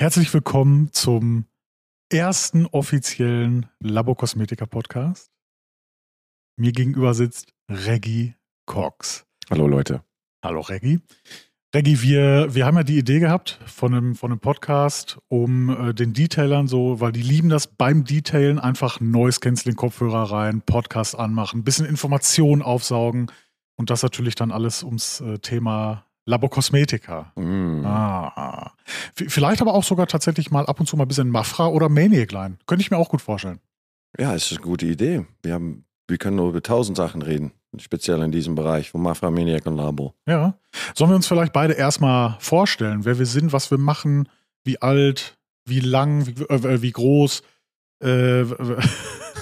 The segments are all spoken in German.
Herzlich willkommen zum ersten offiziellen Labokosmetiker Podcast. Mir gegenüber sitzt Reggie Cox. Hallo Leute. Hallo Reggie. Reggie, wir, wir haben ja die Idee gehabt von einem, von einem Podcast, um äh, den Detailern so, weil die lieben das beim Detailen, einfach Noise Canceling Kopfhörer rein, Podcast anmachen, bisschen Information aufsaugen und das natürlich dann alles ums äh, Thema Labokosmetika. Mm. Ah. Vielleicht aber auch sogar tatsächlich mal ab und zu mal ein bisschen Mafra oder Maniac Line. Könnte ich mir auch gut vorstellen. Ja, es ist eine gute Idee. Wir, haben, wir können nur über tausend Sachen reden, speziell in diesem Bereich von Mafra, Maniac und Labo. Ja. Sollen wir uns vielleicht beide erstmal vorstellen, wer wir sind, was wir machen, wie alt, wie lang, wie, äh, wie groß? Äh,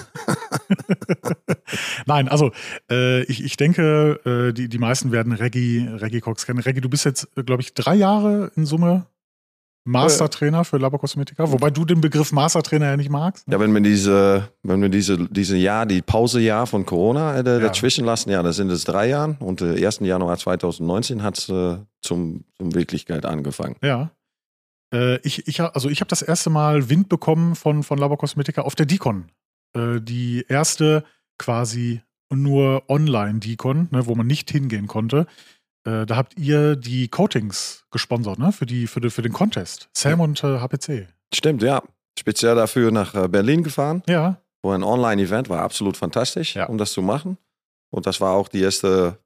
Nein, also äh, ich, ich denke, äh, die, die meisten werden Reggie, Reggie Cox kennen. Reggie, du bist jetzt, glaube ich, drei Jahre in Summe Mastertrainer für Labokosmetika, wobei du den Begriff Mastertrainer ja nicht magst. ne? Ja, wenn wir diese, wenn wir diese, diese Jahr, die Pausejahr von Corona äh, Ja. dazwischen lassen, ja, das sind es drei Jahre und äh, 1. Januar 2019 hat es äh, zum, zum Wirklichkeit angefangen. Ja. Äh, ich, ich, also ich habe das erste Mal Wind bekommen von, von Labokosmetika auf der Dicon. Äh, die erste quasi nur Online-Dicon, ne, wo man nicht hingehen konnte. Äh, da habt ihr die Coatings gesponsert, ne? Für, die, für, die, für den Contest. Sam und äh, HPC. Stimmt, ja. Speziell dafür nach äh, Berlin gefahren, Ja. wo ein Online-Event war absolut fantastisch, Ja. um das zu machen. Und das war auch die erste,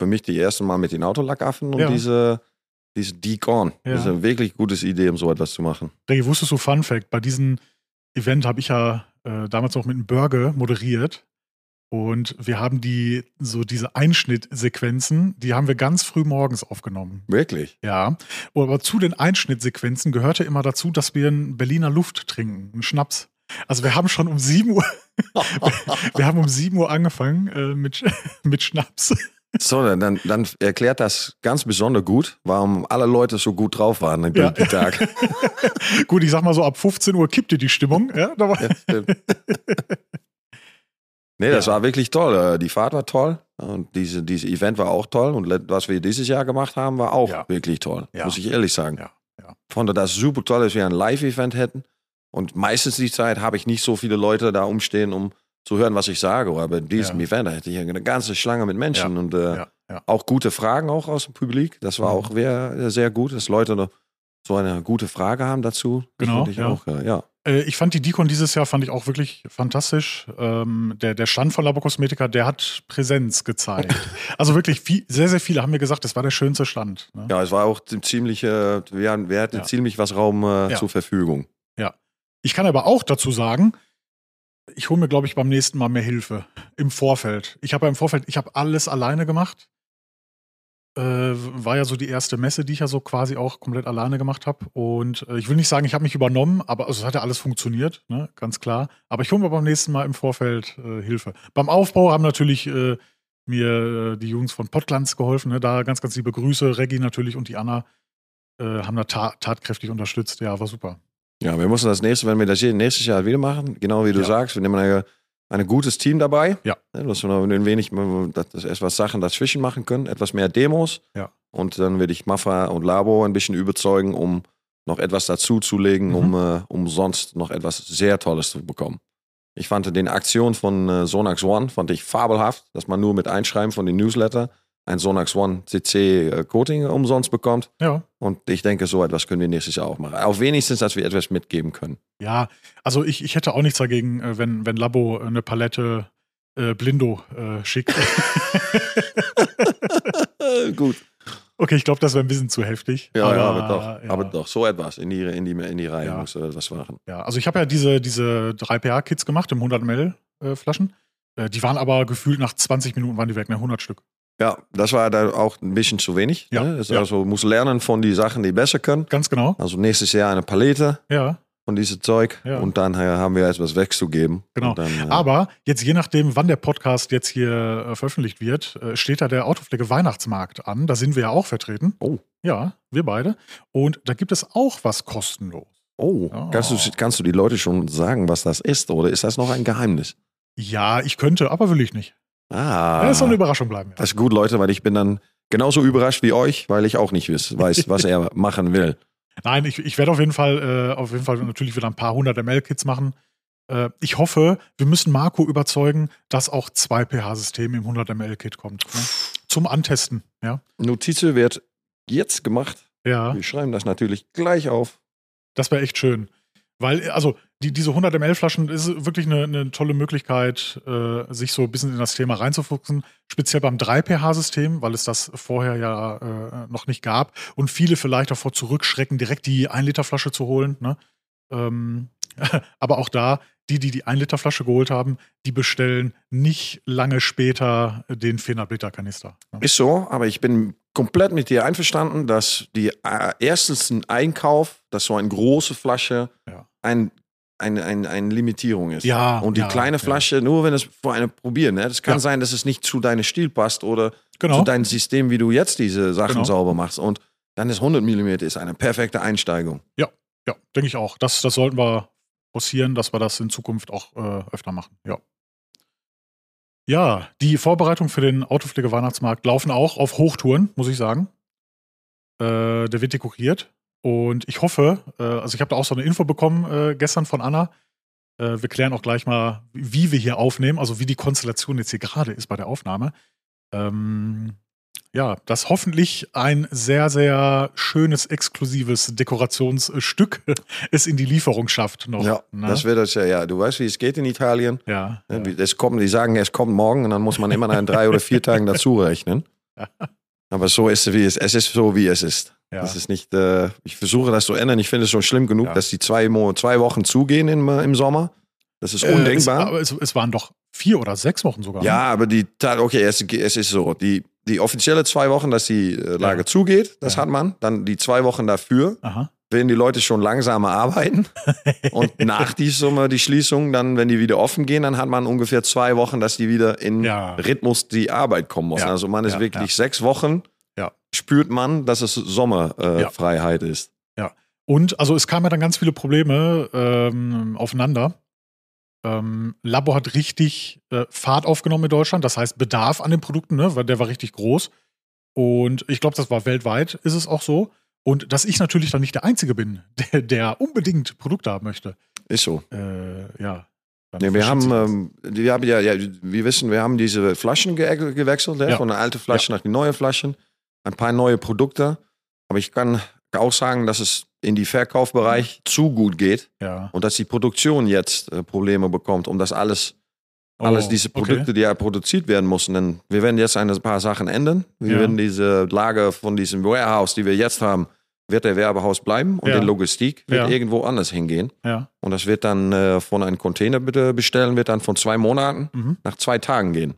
für mich die erste Mal mit den Autolackaffen und Ja. diese, diese Decon. Ja. Das ist eine wirklich gutes Idee, um so etwas zu machen. Reggie, wusstest du, Fun Fact, bei diesem Event habe ich ja äh, damals noch mit einem Burger moderiert. Und wir haben die, so diese Einschnittsequenzen, die haben wir ganz früh morgens aufgenommen. Wirklich? Ja, aber zu den Einschnittsequenzen gehörte immer dazu, dass wir einen Berliner Luft trinken, einen Schnaps. Also wir haben schon um 7 Uhr, wir haben um 7 Uhr angefangen äh, mit, mit Schnaps. So, dann, dann erklärt das ganz besonders gut, warum alle Leute so gut drauf waren an Ja. dem Tag. Gut, ich sag mal so, ab 15 Uhr kippte die Stimmung. Ja, da war, Ja, nee, das Ja. war wirklich toll. Äh, Die Fahrt war toll und diese, dieses Event war auch toll. Und was wir dieses Jahr gemacht haben, war auch wirklich toll, muss ich ehrlich sagen. Ja, ja. Ich fand das super toll, dass wir ein Live-Event hätten. Und meistens die Zeit habe ich nicht so viele Leute da umstehen, um zu hören, was ich sage. Aber in diesem Ja. Event da hätte ich eine ganze Schlange mit Menschen und äh, ja, ja. auch gute Fragen auch aus dem Publik. Das war Mhm. auch sehr, sehr gut, dass Leute noch so eine gute Frage haben dazu. Genau, ich ja. auch, äh, ja. Äh, Ich fand die Dicon dieses Jahr fand ich auch wirklich fantastisch. Ähm, der, der Stand von Labokosmetika, der hat Präsenz gezeigt. also wirklich viel, sehr, sehr viele haben mir gesagt, das war der schönste Stand. Ne? Ja, es war auch ziemlich, äh, wir, hatten- Ja. ziemlich was Raum äh, Ja. zur Verfügung. Ich kann aber auch dazu sagen, ich hole mir, glaube ich, beim nächsten Mal mehr Hilfe im Vorfeld. Ich habe ja im Vorfeld, ich habe alles alleine gemacht. Äh, war ja so die erste Messe, die ich ja so quasi auch komplett alleine gemacht habe. Und äh, ich will nicht sagen, ich habe mich übernommen, aber also, es hat ja alles funktioniert, ne? ganz klar. Aber ich hole mir beim nächsten Mal im Vorfeld äh, Hilfe. Beim Aufbau haben natürlich äh, mir äh, die Jungs von Potlands geholfen. Ne? Da ganz, ganz liebe Grüße. Reggie natürlich und die Anna äh, haben da ta tatkräftig unterstützt. Ja, war super. Ja, wir müssen das nächste, wenn wir das hier nächstes Jahr wieder machen, genau wie du Ja. sagst, wir nehmen ein, ein gutes Team dabei. Ja. Dass wir ein wenig, dass etwas Sachen dazwischen machen können, etwas mehr Demos. Ja. Und dann werde ich Mafra und Labo ein bisschen überzeugen, um noch etwas dazuzulegen, Mhm. um, äh, um sonst noch etwas sehr Tolles zu bekommen. Ich fand den Aktion von äh, Sonax One fand ich fabelhaft, dass man nur mit Einschreiben von den Newsletter ein Sonax One CC äh, Coating umsonst bekommt. Ja. Und ich denke, so etwas können wir nächstes Jahr auch machen. Auch wenigstens, dass wir etwas mitgeben können. Ja, also ich, ich hätte auch nichts dagegen, äh, wenn, wenn Labo eine Palette äh, Blindo äh, schickt. Gut. okay, ich glaube, das wäre ein bisschen zu heftig. Ja, ja, aber doch. ja. Aber doch, so etwas. In die, in die, in die Reihe Ja. muss äh, was machen. Ja, also ich habe ja diese, diese 3PA-Kits gemacht im 100 ml äh, Flaschen. Äh, die waren aber gefühlt nach 20 Minuten waren die weg, ne? 100 Stück. Ja, das war da auch ein bisschen zu wenig. Ja, Ne? Ja. Also muss lernen von die Sachen, die besser können. Ganz genau. Also nächstes Jahr eine Palette Ja, von diesem Zeug. Ja. Und dann haben wir etwas wegzugeben. Genau. Und dann, äh, aber jetzt je nachdem, wann der Podcast jetzt hier äh, veröffentlicht wird, äh, steht da der Autopflege Weihnachtsmarkt an. Da sind wir ja auch vertreten. Oh. Ja, wir beide. Und da gibt es auch was kostenlos. oh, Oh. Kannst, du, kannst du die Leute schon sagen, was das ist? Oder ist das noch ein Geheimnis? Ja, ich könnte, aber will ich nicht. Ah. Das soll eine Überraschung bleiben. Ja. Das ist gut, Leute, weil ich bin dann genauso überrascht wie euch, weil ich auch nicht weiß, weiß was er machen will. Nein, ich, ich werde auf jeden Fall, äh, auf jeden Fall natürlich wieder ein paar hundert ml-Kits machen. Äh, ich hoffe, wir müssen Marco überzeugen, dass auch 2 pH-System im 100 ml-Kit kommt. Ne? Zum Antesten, ja. Notiz wird jetzt gemacht. Ja. Wir schreiben das natürlich gleich auf. Das wäre echt schön. Weil, also, die, diese 100 ml-Flaschen ist wirklich eine, eine tolle Möglichkeit, äh, sich so ein bisschen in das Thema reinzufuchsen. Speziell beim 3-pH-System, weil es das vorher ja äh, noch nicht gab. Und viele vielleicht davor zurückschrecken, direkt die 1-Liter-Flasche zu holen. Ne? Ähm, aber auch da, die, die die 1-Liter-Flasche geholt haben, die bestellen nicht lange später den 400-Liter-Kanister. Ne? Ist so, aber ich bin komplett mit dir einverstanden, dass die äh, erstens ein Einkauf, dass so eine große Flasche Ja. ein, eine, eine, eine Limitierung ist. Ja, Und die ja, kleine ja. Flasche, nur wenn es vor einem probieren. Ne? Das kann Ja. sein, dass es nicht zu deinem Stil passt oder Genau. zu deinem System, wie du jetzt diese Sachen Genau. sauber machst. Und dann ist 100 mm ist eine perfekte Einsteigung. Ja, denke ich auch. Das, das sollten wir forcieren, dass wir das in Zukunft auch äh, öfter machen. Ja. Ja, die Vorbereitungen für den Autopflege-Weihnachtsmarkt laufen auch auf Hochtouren, muss ich sagen. Äh, der wird dekoriert. Und ich hoffe, äh, also ich habe da auch so eine Info bekommen äh, gestern von Anna. Äh, wir klären auch gleich mal, wie wir hier aufnehmen, also wie die Konstellation jetzt hier gerade ist bei der Aufnahme. Ähm, ja, dass hoffentlich ein sehr, sehr schönes, exklusives Dekorationsstück es in die Lieferung schafft noch. Ja, ne? das wird das ja, ja. Du weißt, wie es geht in Italien. ja, Ne, ja. Es kommt, die sagen, es kommt morgen und dann muss man immer nach drei oder vier Tagen dazu rechnen. Aber so ist es, wie es, es ist so, wie es ist. ja. Das ist nicht, äh, ich versuche das zu ändern. Ich finde es schon schlimm genug, Ja. dass die zwei, Mo zwei Wochen zugehen im, äh, im Sommer. Das ist Äh, es, undenkbar. aber es, es waren doch vier oder sechs Wochen sogar. ja, aber die, okay, es, es ist so. Die, die offizielle zwei Wochen, dass die äh, Lager zugeht, das Ja. hat man. Dann die zwei Wochen dafür, Aha. Werden die Leute schon langsamer arbeiten. Und nach die Summe, die Schließung, dann, wenn die wieder offen gehen, dann hat man ungefähr zwei Wochen, dass die wieder in Ja. Rhythmus die Arbeit kommen muss. Ja. Also man ist Ja, wirklich ja. sechs Wochen, Ja. spürt man, dass es Sommerfreiheit äh, Ja. Ist. Und also es kamen ja dann ganz viele Probleme ähm, aufeinander. Ähm, Labo hat richtig äh, Fahrt aufgenommen in Deutschland, das heißt Bedarf an den Produkten, ne, weil der war richtig groß. Und ich glaube, das war weltweit, ist es auch so. Und dass ich natürlich dann nicht der Einzige bin, der, der unbedingt Produkte haben möchte. Ist so. Äh, ja. Ja, wir haben, ähm, wir haben ja, ja, wir wissen, wir haben diese Flaschen ge gewechselt, ja, Ja. von der alten Flasche nach die neue Flaschen. Ein paar neue Produkte. Aber ich kann auch sagen, dass es in die Verkaufsbereich zu gut geht ja. und dass die Produktion jetzt äh, Probleme bekommt, um das alles, alles Oh, diese okay. Produkte, die ja produziert werden müssen. Denn wir werden jetzt ein paar Sachen ändern. Wir Ja. werden diese Lager von diesem Warehouse, die wir jetzt haben, wird der Werbehaus bleiben und Ja. die Logistik wird Ja. irgendwo anders hingehen. Ja. Und das wird dann äh, von einem Container bitte bestellen, wird dann von zwei Monaten Mhm. nach zwei Tagen gehen.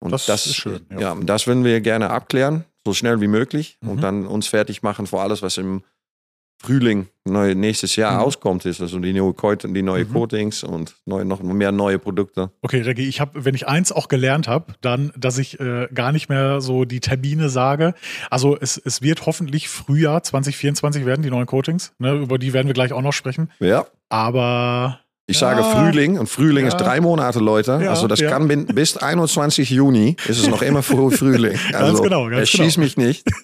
Und Das ist schön, ja. Ja. das würden wir gerne abklären, so schnell wie möglich. Mhm. Und dann uns fertig machen für alles, was im Frühling neu, nächstes Jahr Mhm. auskommt. Ist also die neue, die neue Mhm. Coatings und neu, noch mehr neue Produkte. Okay, Reggie, ich habe, wenn ich eins auch gelernt habe, dann, dass ich äh, gar nicht mehr so die Termine sage. Also es, es wird hoffentlich Frühjahr 2024 werden, die neuen Coatings. Ne, über die werden wir gleich auch noch sprechen. Ja. Aber Ich Ja. sage Frühling und Frühling ist Ja. drei Monate, Leute. Ja, also das kann bis 21 Juni ist es noch immer früh Frühling. Also, genau, ganz es schießt mich nicht.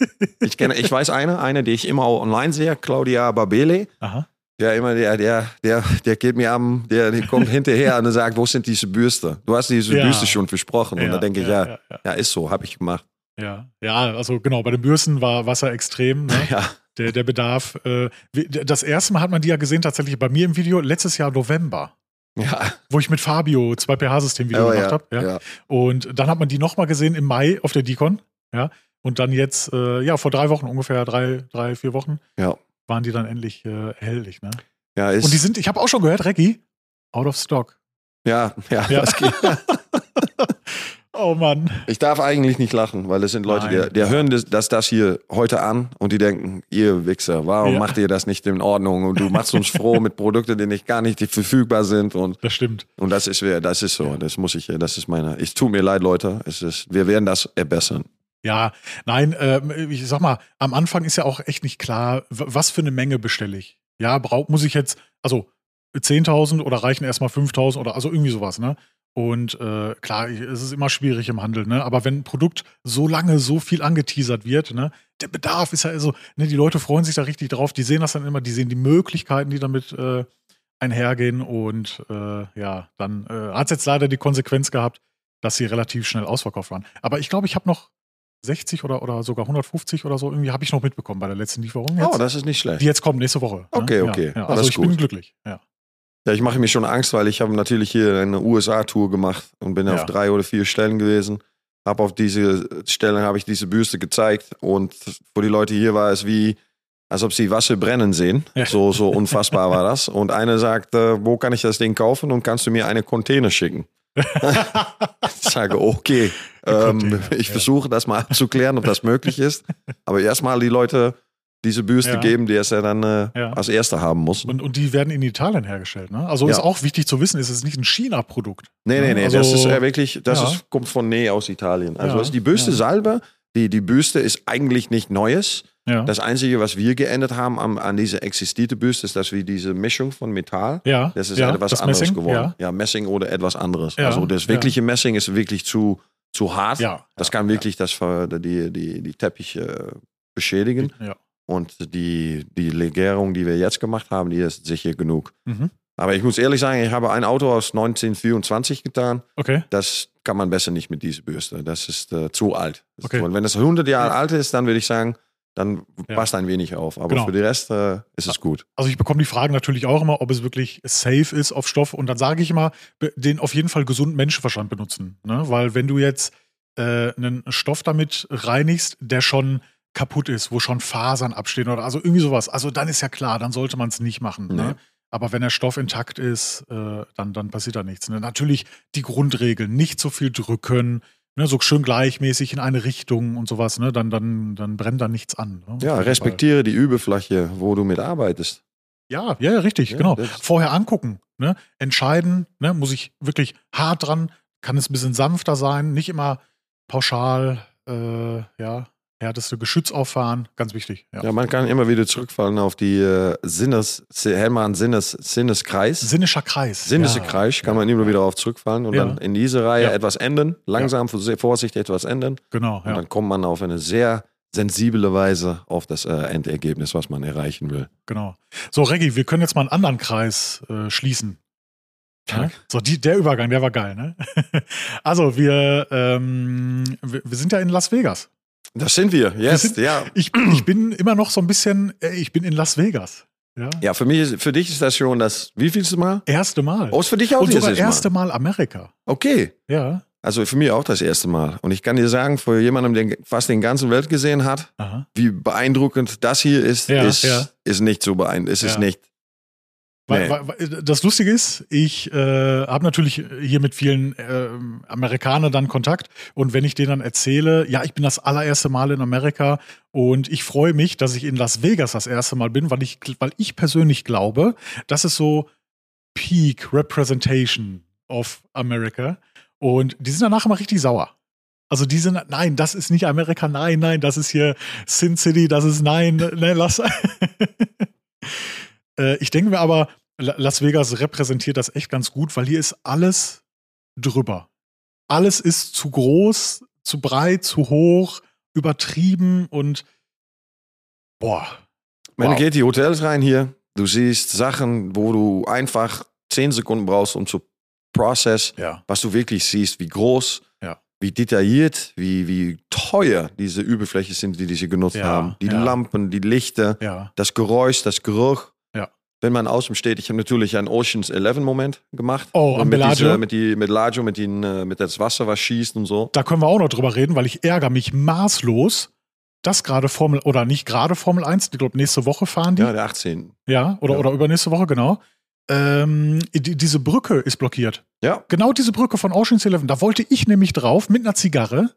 Ich kenne, ich weiß eine, eine, die ich immer online sehe, Claudia Barbele. aha. Ja, immer der, der, der, der geht mir am, der, der kommt hinterher und sagt, wo sind diese Bürste? Du hast diese Ja. Bürste schon versprochen. Und da denke ich, ja, ja, ja, ja, ist so, habe ich gemacht. ja. Ja, also genau, bei den Bürsten war Wasser extrem. Ne? Ja, Der, der Bedarf. Äh, das erste Mal hat man die ja gesehen, tatsächlich bei mir im Video, letztes Jahr November, ja, wo ich mit Fabio 2 pH-System-Video oh, gemacht ja, habe. Ja? Und dann hat man die nochmal gesehen im Mai auf der Decon. Ja. Und dann jetzt, äh, ja, vor drei Wochen, ungefähr drei, drei, vier Wochen, Ja. waren die dann endlich äh, erhältlich. Ne? ja, ist, Und die sind, ich habe auch schon gehört, Reggie, out of stock. ja, ja, Ja. Das geht. Oh Mann. Ich darf eigentlich nicht lachen, weil es sind Leute, die, die hören das, das, das hier heute an und die denken, ihr Wichser, warum Ja. macht ihr das nicht in Ordnung? Und du machst uns froh mit Produkten, die nicht gar nicht verfügbar sind und Das stimmt. Und das ist, das ist so. Das muss ich, das ist meine. Es tut mir leid, Leute. Es ist, wir werden das verbessern. Ja, nein, ähm, ich sag mal, am Anfang ist ja auch echt nicht klar, was für eine Menge bestelle ich. Ja, brauch, muss ich jetzt, also 10.000 oder reichen erstmal 5.000 oder also irgendwie sowas, ne? Und äh, klar, es ist immer schwierig im Handel, ne? Aber wenn ein Produkt so lange so viel angeteasert wird, ne, der Bedarf ist ja also, ne, die Leute freuen sich da richtig drauf, die sehen das dann immer, die sehen die Möglichkeiten, die damit äh, einhergehen und äh, ja, dann äh, hat es jetzt leider die Konsequenz gehabt, dass sie relativ schnell ausverkauft waren. Aber ich glaube, ich habe noch 60 oder, oder sogar 150 oder so irgendwie habe ich noch mitbekommen bei der letzten Lieferung. Jetzt, Oh, das ist nicht schlecht. die jetzt kommt nächste Woche. Okay, ne? okay. Ja, ja. Also ich ist bin gut. glücklich. Ja. Ja, ich mache mir schon Angst, weil ich habe natürlich hier eine USA-Tour gemacht und bin Ja. auf drei oder vier Stellen gewesen. Habe auf diese Stellen habe ich diese Büste gezeigt und für die Leute hier war es wie, als ob sie Wasser brennen sehen. Ja. So, so unfassbar war das. Und einer sagt, äh, wo kann ich das Ding kaufen und kannst du mir eine Container schicken? Ich sage, okay, ähm, ich versuche das mal abzuklären, ob das möglich ist. Aber erstmal die Leute diese Büste Ja. geben, die es ja dann äh, Ja. als Erster haben muss. Und, und die werden in Italien hergestellt. Ne? Also Ja. ist auch wichtig zu wissen, ist es nicht ein China-Produkt. Nee, nee, nee, Also- das ist ja wirklich, das ist, kommt von Nähe aus Italien. Also ist die Büste selber, die, die Büste ist eigentlich nicht Neues. Das Einzige, was wir geändert haben an, an diese existierte Büste, ist, dass wir diese Mischung von Metall, ja, das ist etwas das anderes Messing, geworden. Ja. Messing oder etwas anderes. Also das wirkliche Messing ist wirklich zu, zu hart. ja, Das kann wirklich das, die, die, die Teppiche äh, beschädigen. ja. Und die, die Legierung, die wir jetzt gemacht haben, die ist sicher genug. Mhm. Aber ich muss ehrlich sagen, ich habe ein Auto aus 1924 getan. Okay. Das kann man besser nicht mit dieser Bürste. Das ist äh, zu alt. Okay. alt. Wenn das 100 Jahre alt ist, dann würde ich sagen, dann Ja. passt ein wenig auf. Aber Genau. für den Rest äh, ist es gut. Also ich bekomme die Fragen natürlich auch immer, ob es wirklich safe ist auf Stoff. Und dann sage ich immer, den auf jeden Fall gesunden Menschenverstand benutzen. Ne? Weil wenn du jetzt äh, einen Stoff damit reinigst, der schon kaputt ist, wo schon Fasern abstehen oder also irgendwie sowas, also dann ist ja klar, dann sollte man es nicht machen. Nee. Ne? Aber wenn der Stoff intakt ist, äh, dann, dann passiert da nichts. Ne? Natürlich die Grundregeln, nicht so viel drücken, ne? so schön gleichmäßig in eine Richtung und sowas, ne? dann, dann, dann brennt da nichts an. Ne? Ja, respektiere die Überfläche, wo du mitarbeitest. Ja, ja, ja, richtig, Ja, genau. Vorher angucken, ne? entscheiden, ne? muss ich wirklich hart dran, kann es ein bisschen sanfter sein, nicht immer pauschal, äh, ja, härteste Geschütz auffahren, ganz wichtig. Ja. Ja, man kann immer wieder zurückfallen auf die äh, Sinnes, Hermann Sinnes, Sinneskreis. Sinnischer Kreis. Sinnische ja. Kreis kann man immer wieder auf zurückfallen und Ja. dann in diese Reihe etwas ändern, langsam, vorsichtig etwas ändern. Genau, Und dann kommt man auf eine sehr sensible Weise auf das äh, Endergebnis, was man erreichen will. genau. So, Reggie, wir können jetzt mal einen anderen Kreis äh, schließen. So, die, der Übergang, der war geil, ne? also, wir, ähm, wir, wir sind ja in Las Vegas. Das sind wir, yes, sind- ja. Ich, ich bin immer noch so ein bisschen, äh, ich bin in Las Vegas. Ja. Ja, für mich, ist, für dich ist das schon das, wie vielste Mal? Erste Mal. Oh, ist für dich auch Und das sogar erste Mal? Mal Amerika. Okay. Ja. Also für mich auch das erste Mal. Und ich kann dir sagen, für jemanden, der fast den ganzen Welt gesehen hat, Aha. wie beeindruckend das hier ist, Ja, ist, ja. ist nicht so beeindruckend. Es ist nicht. Weil, Nee. weil, das Lustige ist, ich äh, habe natürlich hier mit vielen äh, Amerikanern dann Kontakt und wenn ich denen dann erzähle, ja, ich bin das allererste Mal in Amerika und ich freue mich, dass ich in Las Vegas das erste Mal bin, weil ich, weil ich persönlich glaube, das ist so Peak Representation of America und die sind danach immer richtig sauer. Also die sind, nein, das ist nicht Amerika, nein, nein, das ist hier Sin City, das ist nein, ne, lass. äh, ich denke mir aber, La- Las Vegas repräsentiert das echt ganz gut, weil hier ist alles drüber. Alles ist zu groß, zu breit, zu hoch, übertrieben und boah. Man Wow. geht die Hotels rein hier, du siehst Sachen, wo du einfach zehn Sekunden brauchst, um zu process, Ja. was du wirklich siehst, wie groß, Ja. wie detailliert, wie, wie teuer diese Überfläche sind, die sie genutzt Ja, haben. Die. Lampen, die Lichter, das Geräusch, das Geruch. Wenn man außen steht, ich habe natürlich einen Oceans 11 Moment gemacht. Oh, am mit, diese, mit, die, mit Bellagio, mit, den, äh, mit das Wasser, was schießt und so. Da können wir auch noch drüber reden, weil ich ärgere mich maßlos, dass gerade Formel, oder nicht gerade Formel 1, ich glaube, nächste Woche fahren die. Ja, der 18. Ja, oder, Ja. oder übernächste Woche, genau. Ähm, die, diese Brücke ist blockiert. Ja, Genau diese Brücke von Ocean's Eleven. Da wollte ich nämlich drauf mit einer Zigarre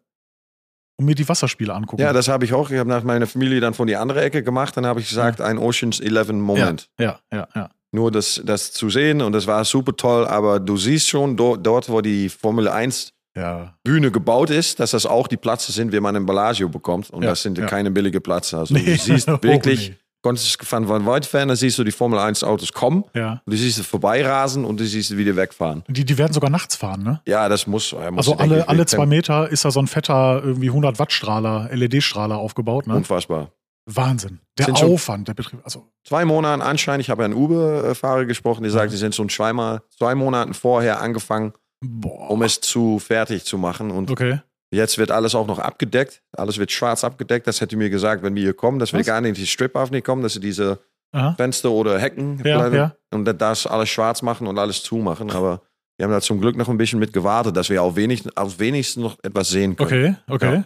und mir die Wasserspiele angucken. ja, das habe ich auch. Ich habe nach meiner Familie dann von die andere Ecke gemacht. Dann habe ich gesagt, ein Oceans 11 Moment. ja, ja, ja. Nur das, das zu sehen und das war super toll. Aber du siehst schon do, dort, wo die Formel 1 Ja, Bühne gebaut ist, dass das auch die Plätze sind, wie man in Bellagio bekommt. Und Ja, das sind ja. keine billige Plätze. Also Nee. du siehst Oh, wirklich. Konntest du von weit fern, dann siehst du die Formel 1 Autos kommen, Ja. und du siehst sie vorbeirasen und du siehst sie wieder wegfahren. Die, die werden sogar nachts fahren, ne? Ja, das muss. muss Also alle, alle zwei Meter ist da so ein fetter irgendwie 100 Watt Strahler, LED-Strahler aufgebaut, ne? Unfassbar. Wahnsinn. Der Sind Aufwand, der Betrieb, also Zwei Monaten Anschein, ich habe einen Uber-Fahrer gesprochen, die sagt, Ja. die sind schon zweimal, zwei Monaten vorher angefangen, boah. um es zu fertig zu machen. Und okay. Jetzt wird alles auch noch abgedeckt. Alles wird schwarz abgedeckt. Das hätte mir gesagt, wenn wir hier kommen, dass wir Was? gar nicht die Strip aufnehmen kommen, dass sie diese Aha. Fenster oder Hecken Ja, bleiben ja. und das alles schwarz machen und alles zumachen. Aber wir haben da zum Glück noch ein bisschen mit gewartet, dass wir auch wenig, auf wenigstens noch etwas sehen können. Okay, okay.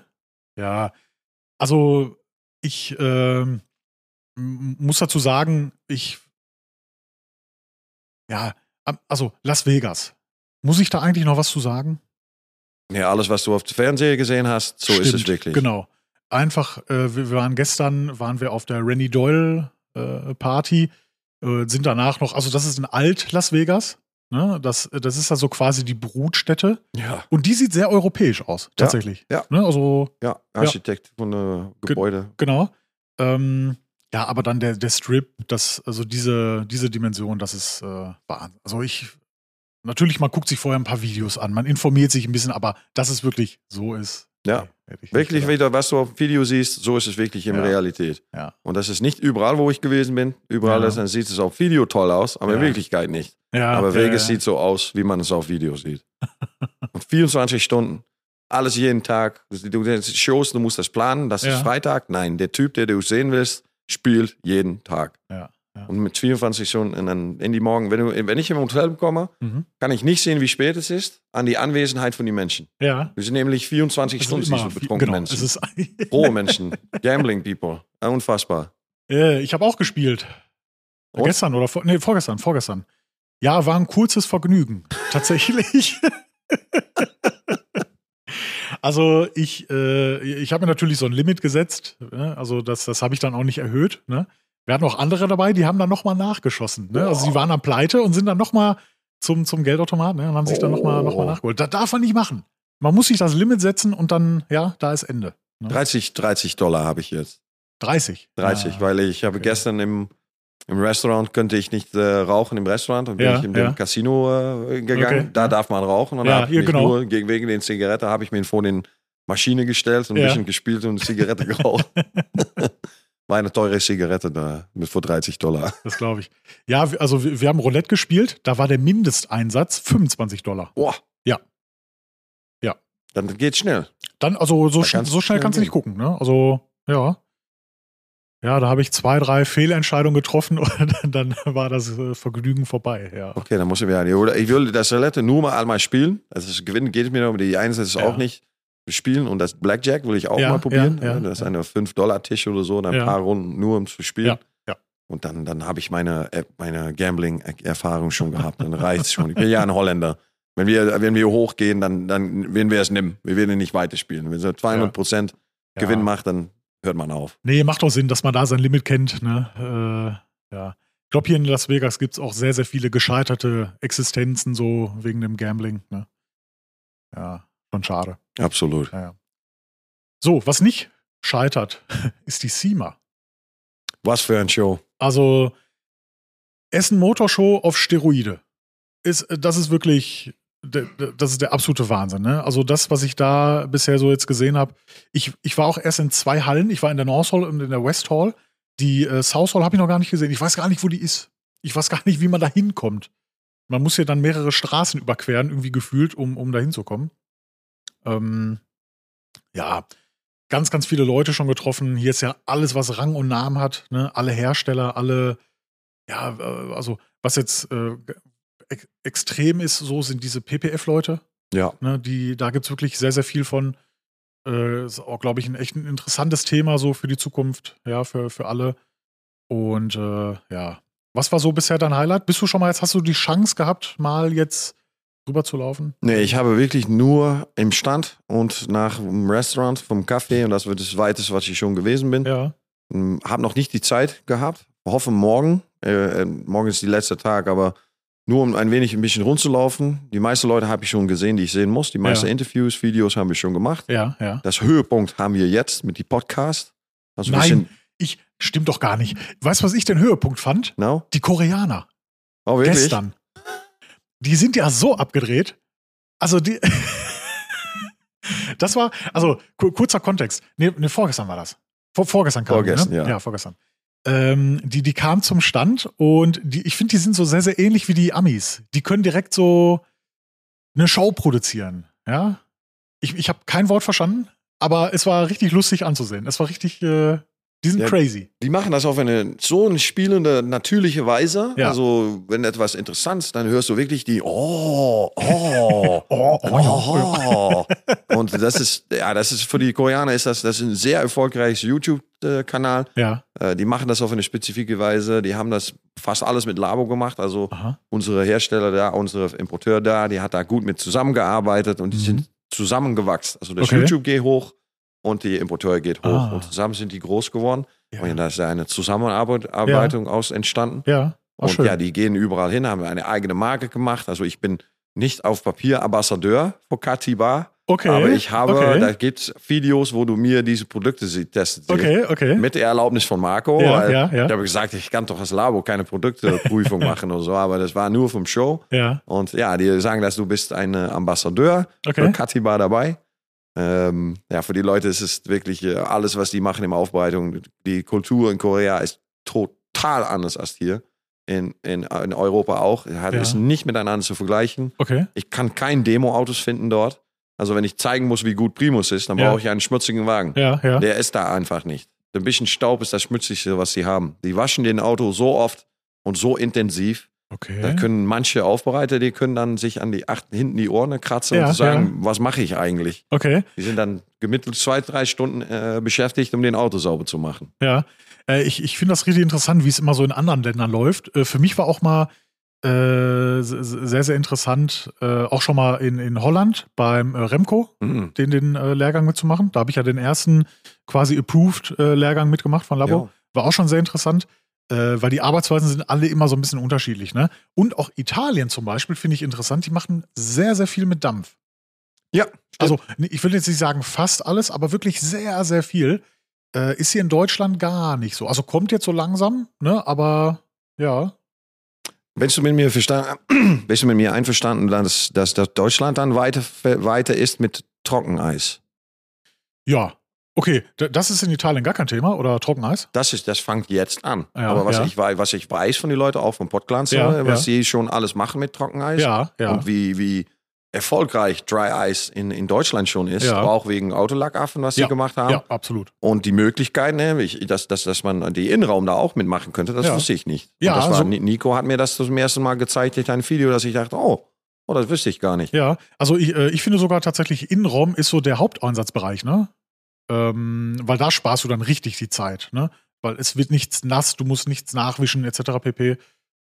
Ja. Also ich ähm, muss dazu sagen, ich ja, also Las Vegas. Muss ich da eigentlich noch was zu sagen? Ja, alles, was du auf dem Fernseher gesehen hast, so ist es Stimmt, wirklich. Genau. Einfach, äh, wir waren gestern, waren wir auf der Rennie Doyle äh, Party, äh, sind danach noch, also das ist in Alt Las Vegas. Ne? Das, das ist also quasi die Brutstätte. Ja, Und die sieht sehr europäisch aus, tatsächlich. ja. Ne? Also ja, Architekt von äh, Gebäude. Genau. Ähm, ja, aber dann der, der Strip, das, also diese, diese Dimension, das ist äh, Wahnsinn. Also ich, natürlich, man guckt sich vorher ein paar Videos an, man informiert sich ein bisschen, aber dass es wirklich so ist. Ja. nee, Wirklich wieder, was du auf dem Video siehst, so ist es wirklich in Ja. Realität. Ja. Und das ist nicht überall, wo ich gewesen bin. Überall Ja. dann sieht es auf Video toll aus, aber in. Wirklichkeit nicht. Ja, aber Vegas sieht so aus, wie man es auf Video sieht. Und 24 Stunden. Alles jeden Tag. Du Shows, du musst das planen. Das ist Freitag. Nein, der Typ, der du sehen willst, spielt jeden Tag. Ja. Und mit 24 Stunden und dann in die Morgen, wenn, du, wenn ich im Hotel komme, Mhm. kann ich nicht sehen, wie spät es ist, an die Anwesenheit von den Menschen. Ja. Wir sind nämlich 24 Es ist Stunden immer betrunkenen genau, Menschen. ist, Rohe Menschen, Gambling People. Unfassbar. Äh, ich habe auch gespielt. Und? Gestern oder vor, nee, vorgestern, vorgestern. Ja, war ein kurzes Vergnügen. Tatsächlich. also ich, äh, ich habe mir natürlich so ein Limit gesetzt. Ne? Also das, das habe ich dann auch nicht erhöht. Ne? Wir hatten auch andere dabei, die haben dann nochmal nachgeschossen. Ne? Also sie waren am Pleite und sind dann nochmal zum, zum Geldautomaten ne? und haben sich dann nochmal noch mal Oh. nachgeholt. Das darf man nicht machen. Man muss sich das Limit setzen und dann, ja, da ist Ende. Ne? 30, 30 Dollar habe ich jetzt. 30. 30, Ja. weil ich habe okay. gestern im, im Restaurant, könnte ich nicht äh, rauchen im Restaurant. Dann bin Ja, ich in ja. dem Casino äh, gegangen. Okay, Da darf man rauchen. Und Ja, da habe ich genau. nur, gegen, wegen den Zigaretten, habe ich mir vor den Maschine gestellt und ein bisschen gespielt und eine Zigarette geraucht. War eine teure Zigarette da mit vor 30 Dollar. Das glaube ich. Ja, also wir, wir haben Roulette gespielt, da war der Mindesteinsatz 25 Dollar. Boah. Ja. Ja. Dann geht schnell. Dann, also so, Da sch kannst so schnell schnell kannst du nicht gucken, ne? Also, ja. Ja, da habe ich zwei, drei Fehlentscheidungen getroffen und dann, war das äh, Vergnügen vorbei, ja. Okay, dann muss ich wieder. Oder ich will das Roulette nur mal einmal spielen. Also das Gewinnen geht es mir noch, aber die Einsatz ist Ja. auch nicht spielen. Und das Blackjack will ich auch Ja, mal probieren. ja, ja, das ist eine 5-Dollar-Tisch oder so, dann ein paar Runden nur um zu spielen. Und dann, dann habe ich meine, äh, meine Gambling-Erfahrung schon gehabt. Dann reicht es schon. Ich bin ja ein Holländer. Wenn wir, wenn wir hochgehen, dann, dann werden wir es nehmen. Wir werden nicht weiterspielen. Wenn so 200 Prozent Gewinn macht, dann hört man auf. Nee, macht doch Sinn, dass man da sein Limit kennt, ne? Äh, ja. Ich glaube, hier in Las Vegas gibt es auch sehr, sehr viele gescheiterte Existenzen, so wegen dem Gambling, ne? Ja, schon schade. Absolut. Ja. So, was nicht scheitert, ist die SEMA. Was für ein Show. Also Essen Motorshow auf Steroide. Ist, äh, das ist wirklich, das ist der absolute Wahnsinn. Ne? Also das, was ich da bisher so jetzt gesehen habe. Ich, ich war auch erst in zwei Hallen. Ich war in der North Hall und in der West Hall. Die äh, South Hall habe ich noch gar nicht gesehen. Ich weiß gar nicht, wo die ist. Ich weiß gar nicht, wie man da hinkommt. Man muss ja dann mehrere Straßen überqueren, irgendwie gefühlt, um, um da hinzukommen. Ähm, ja, ganz, ganz viele Leute schon getroffen. Hier ist ja alles, was Rang und Namen hat. Ne? Alle Hersteller, alle, ja, äh, also was jetzt äh, ex extrem ist, so sind diese PPF-Leute. Ja. Ne? Die, da gibt es wirklich sehr, sehr viel von. Äh, ist auch, glaube ich, ein echt ein interessantes Thema so für die Zukunft, ja, für, für alle. Und äh, ja, was war so bisher dein Highlight? Bist du schon mal jetzt, hast du die Chance gehabt, mal jetzt rüber zu laufen? Nee, ich habe wirklich nur im Stand und nach dem Restaurant vom Café und das wird das Weiteste, was ich schon gewesen bin. Ja. Hm, Hab noch nicht die Zeit gehabt. Hoffe morgen. Äh, äh, morgen ist der letzte Tag, aber nur um ein wenig ein bisschen rumzulaufen. Die meisten Leute habe ich schon gesehen, die ich sehen muss. Die meisten Ja. Interviews, Videos haben wir schon gemacht. Ja, ja. Das Höhepunkt haben wir jetzt mit die Podcast. Also ein Nein, ich, Stimmt doch gar nicht. Weißt du, was ich den Höhepunkt fand? No? Die Koreaner. Oh, wirklich? Gestern. Die sind ja so abgedreht. Also die. das war, also ku- kurzer Kontext. Nee, nee, vorgestern war das. Vor, vorgestern kam die, Vorgestern, ne? ja. Ja, vorgestern. Ähm, die, die kamen zum Stand und die, ich finde, die sind so sehr, sehr ähnlich wie die Amis. Die können direkt so eine Show produzieren. Ja. Ich, ich habe kein Wort verstanden, aber es war richtig lustig anzusehen. Es war richtig, äh, die sind Ja. crazy. Die machen das auf eine so eine spielende, natürliche Weise. Ja. Also, wenn etwas interessant ist, dann hörst du wirklich die Oh, oh, Oh, oh. Und das ist, ja, das ist für die Koreaner ist das, das ist ein sehr erfolgreiches YouTube-Kanal. Ja. Äh, Die machen das auf eine spezifische Weise. Die haben das fast alles mit Labo gemacht. Also, Aha. unsere Hersteller da, unsere Importeur da, die hat da gut mit zusammengearbeitet und die Mhm. sind zusammengewachsen. Also das Okay. YouTube geht hoch und die Importeur geht hoch Ah. und zusammen sind die groß geworden. Ja. Und da ist eine Zusammenarbeitung aus entstanden. Ja. Auch und schön. ja, die gehen überall hin, haben eine eigene Marke gemacht. Also ich bin nicht auf Papier Ambassadeur für Katiba, okay. aber ich habe, okay. da gibt Videos, wo du mir diese Produkte siehst. Okay, okay. Mit der Erlaubnis von Marco. Ja, ja, ja. Ich habe gesagt, ich kann doch als Labo keine Produkteprüfung machen oder so, aber das war nur vom Show. Ja, Und ja, die sagen, dass du bist ein Ambassadeur okay. Katiba dabei. Ähm, ja, für die Leute ist es wirklich äh, alles, was die machen im Aufbereitung. Die Kultur in Korea ist total anders als hier. In, in, in Europa auch. Hat, Ja. Ist nicht miteinander zu vergleichen. Okay. Ich kann kein Demo-Autos finden dort. Also wenn ich zeigen muss, wie gut Primus ist, dann Ja. brauche ich einen schmutzigen Wagen. Ja, ja. Der ist da einfach nicht. Ein bisschen Staub ist das Schmutzigste, was sie haben. Die waschen den Auto so oft und so intensiv. Okay. Da können manche Aufbereiter, die können dann sich an die acht, hinten die Ohren kratzen Ja, und sagen, was mache ich eigentlich? Okay, Die sind dann gemittelt zwei, drei Stunden äh, beschäftigt, um den Auto sauber zu machen. ja. Äh, ich ich finde das richtig interessant, wie es immer so in anderen Ländern läuft. Äh, für mich war auch mal äh, sehr, sehr interessant, äh, auch schon mal in, in Holland beim äh, Remco, Mhm. den, den Lehrgang mitzumachen. Da habe ich ja den ersten quasi approved Lehrgang mitgemacht von Labo. Ja. War auch schon sehr interessant, äh, weil die Arbeitsweisen sind alle immer so ein bisschen unterschiedlich. Ne? Und auch Italien zum Beispiel finde ich interessant. Die machen sehr, sehr viel mit Dampf. Ja, Also, nee, ich will jetzt nicht sagen fast alles, aber wirklich sehr, sehr viel. Äh, ist hier in Deutschland gar nicht so. Also kommt jetzt so langsam, ne? Aber ja. Bist du mit mir bist du mit mir einverstanden, dass, dass, dass Deutschland dann weiter, weiter ist mit Trockeneis? Ja. Okay, das ist in Italien gar kein Thema oder Trockeneis? Das ist, das fängt jetzt an. Ja, Aber was, ja. ich, was ich weiß von den Leuten, auch vom Podcast, Ja, was ja. sie schon alles machen mit Trockeneis Ja, ja. und wie, wie erfolgreich Dry Ice in, in Deutschland schon ist, Ja. auch wegen Autolackaffen, was sie Ja, gemacht haben. Ja, absolut. Und die Möglichkeit, ne, dass, dass, dass man die Innenraum da auch mitmachen könnte, das Ja. wusste ich nicht. Ja, war, so- Nico hat mir das zum ersten Mal gezeigt durch ein Video, dass ich dachte, oh, oh das wüsste ich gar nicht. Ja, also ich, äh, ich finde sogar tatsächlich Innenraum ist so der Haupteinsatzbereich, ne? Ähm, weil da sparst du dann richtig die Zeit, ne? Weil es wird nichts nass, du musst nichts nachwischen, etc. pp.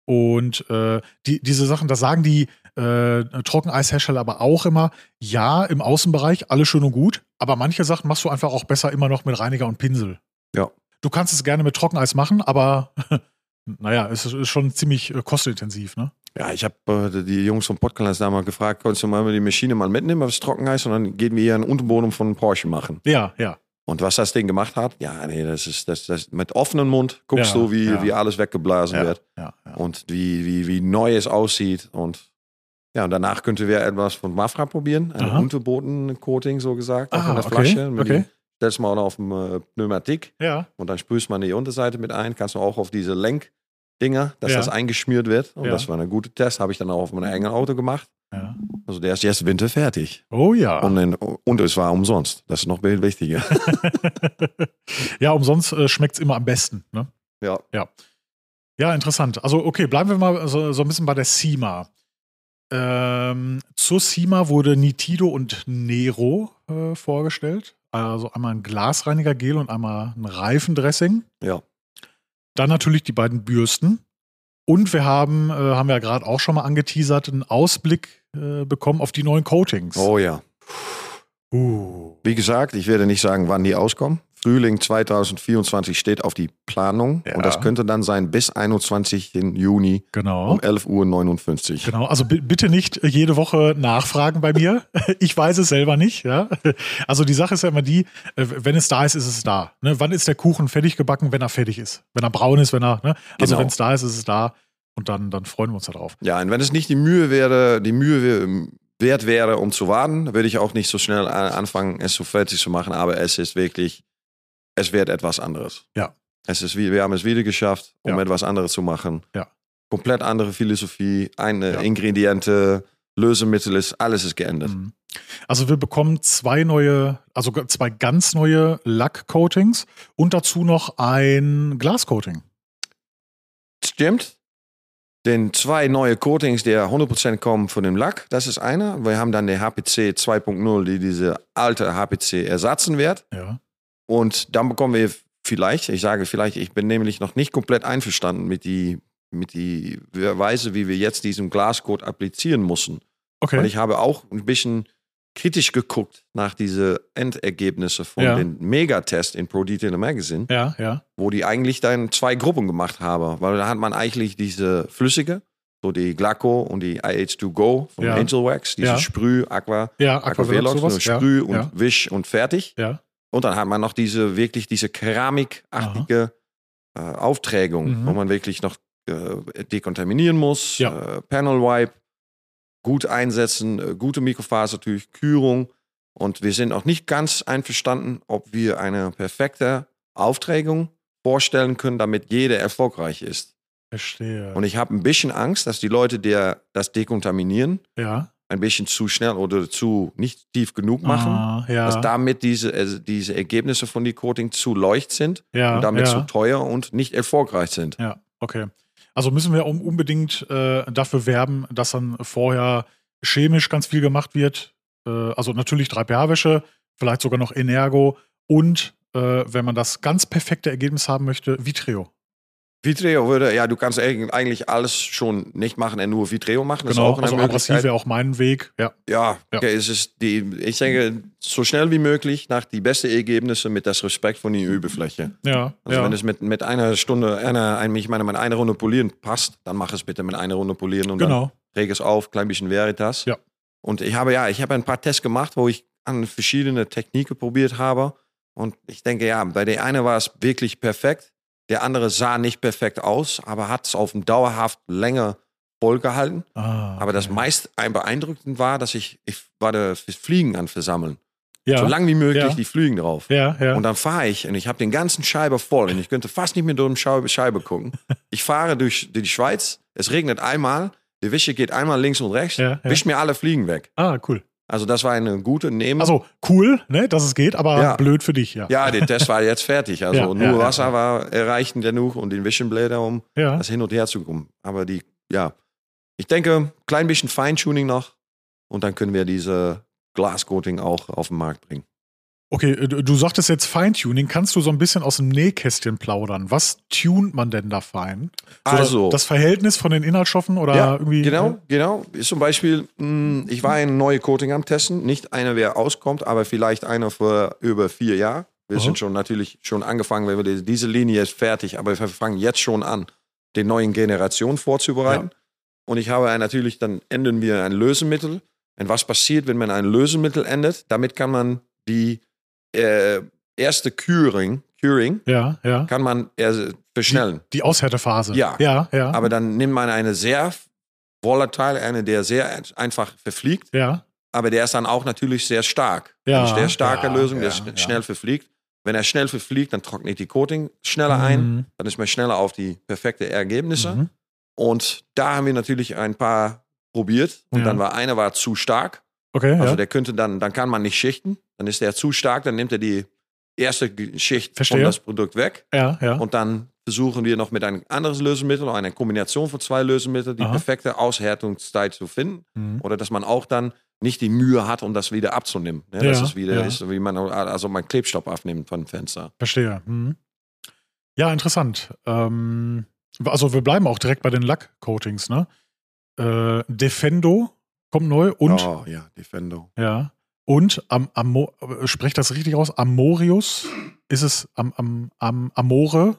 Und äh, die, diese Sachen, das sagen die äh, Trockeneishersteller aber auch immer, ja, im Außenbereich alles schön und gut, aber manche Sachen machst du einfach auch besser immer noch mit Reiniger und Pinsel. Ja. Du kannst es gerne mit Trockeneis machen, aber naja, es ist, ist schon ziemlich äh, kostenintensiv, ne? Ja, ich habe äh, die Jungs vom Podcast da mal gefragt, konntest du mal die Maschine mal mitnehmen, was Trockeneis, und dann gehen wir hier einen Unterboden von Porsche machen. Ja, ja. Und was das Ding gemacht hat, ja, nee, das ist, das, das mit offenem Mund guckst Ja, du, wie, ja. wie alles weggeblasen Ja, wird und wie, wie, wie neu es aussieht. Und ja, und danach könnten wir etwas von Mafra probieren, ein. Unterboden-Coating so gesagt, auf Ah, einer okay, Flasche. Okay. Stellst mal auf dem äh, Pneumatik Ja, und dann sprühst man die Unterseite mit ein, kannst du auch auf diese Lenkdinger, dass Ja. das eingeschmiert wird. Und Ja. das war eine gute Test, habe ich dann auch auf meinem eigenen Auto gemacht. ja. Also der ist jetzt Winter fertig. Oh ja. Und, in, und es war umsonst. Das ist noch wichtiger. ja, umsonst äh, schmeckt es immer am besten. Ne? ja. Ja, interessant. Also, okay, bleiben wir mal so, so ein bisschen bei der SEMA. Ähm, zur SEMA wurde Nitido und Nero äh, vorgestellt. Also einmal ein Glasreiniger-Gel und einmal ein Reifendressing. Ja. Dann natürlich die beiden Bürsten. Und wir haben, äh, haben wir ja gerade auch schon mal angeteasert, einen Ausblick äh, bekommen auf die neuen Coatings. Oh ja. Uh. Wie gesagt, ich werde nicht sagen, wann die auskommen. Frühling 2024 steht auf die Planung. Ja. Und das könnte dann sein bis 21. Juni Genau. um 11.59 Uhr. Genau, also bi- bitte nicht jede Woche nachfragen bei mir. Ich weiß es selber nicht. Ja? Also die Sache ist ja immer die, äh, wenn es da ist, ist es da. Ne? Wann ist der Kuchen fertig gebacken, wenn er fertig ist? Wenn er braun ist, wenn er, ne? Also Genau. wenn es da ist, ist es da. Und dann, dann freuen wir uns darauf. Ja, und wenn es nicht die Mühe wäre, die Mühe wär- wert wäre, um zu warten, würde ich auch nicht so schnell a- anfangen, es so fertig zu machen. Aber es ist wirklich, es wird etwas anderes. Ja. Es ist wie, wir haben es wieder geschafft, um Ja. etwas anderes zu machen. Ja. Komplett andere Philosophie, eine Ja. Ingrediente, Lösemittel ist, alles ist geändert. Mhm. Also wir bekommen zwei neue, also zwei ganz neue Lackcoatings und dazu noch ein Glascoating. Stimmt. Den zwei neue Coatings, die 100% kommen von dem Lack, das ist einer. Wir haben dann den HPC 2.0, die diese alte HPC ersetzen wird. Ja. Und dann bekommen wir vielleicht, ich sage vielleicht, ich bin nämlich noch nicht komplett einverstanden mit die, mit die Weise, wie wir jetzt diesen Glascode applizieren müssen. Okay. Und ich habe auch ein bisschen kritisch geguckt nach diese Endergebnisse von Ja. den Megatest in Pro Detailer Magazine, ja, ja. wo die eigentlich dann zwei Gruppen gemacht haben. Weil da hat man eigentlich diese flüssige, so die Glaco und die IH2Go von Ja. Angel Wax, diese. Sprüh, Aqua, Ja, Aquavelox, sowas. nur Sprüh und Wisch und fertig. ja. Und dann hat man noch diese wirklich diese keramikartige äh, Aufträgung, Mhm. wo man wirklich noch äh, dekontaminieren muss, Ja. äh, Panel Wipe, gut einsetzen, äh, gute Mikrofaser natürlich, Kürung. Und wir sind auch nicht ganz einverstanden, ob wir eine perfekte Aufträgung vorstellen können, damit jeder erfolgreich ist. Verstehe. Und ich habe ein bisschen Angst, dass die Leute, die das dekontaminieren, ja. Ein bisschen zu schnell oder zu nicht tief genug machen Ah, ja. dass damit diese, äh, diese Ergebnisse von die Coating zu leucht sind ja, und damit ja. zu teuer und nicht erfolgreich sind. Ja, okay. Also müssen wir unbedingt äh, dafür werben, dass dann vorher chemisch ganz viel gemacht wird. Äh, also natürlich 3pH-Wäsche, vielleicht sogar noch Energo und äh, wenn man das ganz perfekte Ergebnis haben möchte, Vitreo. Vitreo würde, ja, du kannst eigentlich alles schon nicht machen und nur Vitreo machen. Das genau, ist auch also aggressiv wäre auch mein Weg. Ja, Ja, Ja. okay, es ist die, ich denke, so schnell wie möglich nach die besten Ergebnisse mit das Respekt von der Übefläche. ja, Also ja. wenn es mit, mit einer Stunde, einer, ein- ich meine, mit einer Runde polieren passt, dann mach es bitte mit einer Runde polieren und dann genau. reg es auf, klein bisschen Veritas. Ja. Und ich habe ja, ich habe ein paar Tests gemacht, wo ich an verschiedene Techniken probiert habe. Und ich denke, ja, bei der eine war es wirklich perfekt. Der andere sah nicht perfekt aus, aber hat es auf dem dauerhaft länger vollgehalten. Ah, Aber das okay. meist ein beeindruckend war, dass ich, ich war da fürs Fliegen an versammeln. ja. So lang wie möglich Ja. die Fliegen drauf. Ja, ja. Und dann fahre ich und ich habe den ganzen Scheibe voll und ich könnte fast nicht mehr durch die Scheibe, gucken. Ich fahre durch, durch die Schweiz, es regnet einmal, die Wische geht einmal links und rechts, Ja, ja. wischt mir alle Fliegen weg. ah, cool. Also das war eine gute Nehmung. Also cool, ne, dass es geht, aber Ja. blöd für dich, ja. ja, der Test war jetzt fertig. Also Ja, nur ja, Wasser war erreichend genug und den Wischenblätter, um Ja. das hin und her zu kommen. Aber die, ja, ich denke, klein bisschen Feintuning noch und dann können wir diese Glascoating auch auf den Markt bringen. Okay, äh, du sagtest jetzt Feintuning. Kannst du so ein bisschen aus dem Nähkästchen plaudern? Was tunt man denn da fein? So Also- das Verhältnis von den Inhaltsstoffen oder Ja, irgendwie? Genau, genau. Ist zum Beispiel, mh, ich war ein neue Coating am Testen. Nicht einer, wer auskommt, aber vielleicht einer für über vier Jahre. Wir Aha. sind schon natürlich schon angefangen, weil wir die- diese Linie ist fertig, aber wir fangen jetzt schon an, den neuen Generation vorzubereiten. Und ich habe natürlich, dann ändern wir ein Lösemittel. Und was passiert, wenn man ein Lösemittel ändert? Damit kann man die äh, erste Curing, Curing Ja, ja. kann man äh, verschnellen. Die Aushärtephase. Ja. Ja, ja. Aber dann nimmt man eine sehr volatile, eine, der sehr einfach verfliegt, ja. aber der ist dann auch natürlich sehr stark. Ja, Eine sehr starke ja, Lösung, der ja, schn- ja. schnell verfliegt. Wenn er schnell verfliegt, dann trocknet die Coating schneller ein, Mhm. dann ist man schneller auf die perfekte Ergebnisse. Mhm. Und da haben wir natürlich ein paar probiert und Ja. dann war einer war zu stark. Okay, Also ja. der könnte dann, dann kann man nicht schichten. Dann ist der zu stark, dann nimmt er die erste Schicht Verstehe. von das Produkt weg. ja, ja. Und dann versuchen wir noch mit ein anderes Lösemittel, eine Kombination von zwei Lösemitteln, die Aha. perfekte Aushärtungszeit zu finden. Mhm. Oder dass man auch dann nicht die Mühe hat, um das wieder abzunehmen. Ne? Ja, das ist wieder, ja. ist, wie man, also man Klebstoff abnimmt von dem Fenster. Verstehe. Mhm. Ja, interessant. Ähm, also wir bleiben auch direkt bei den Lackcoatings, ne? Äh, Defendo kommt neu und oh ja, Defendo. ja. Und am, äh, sprecht das richtig aus? Amorius? Ist es am, am, am Amore?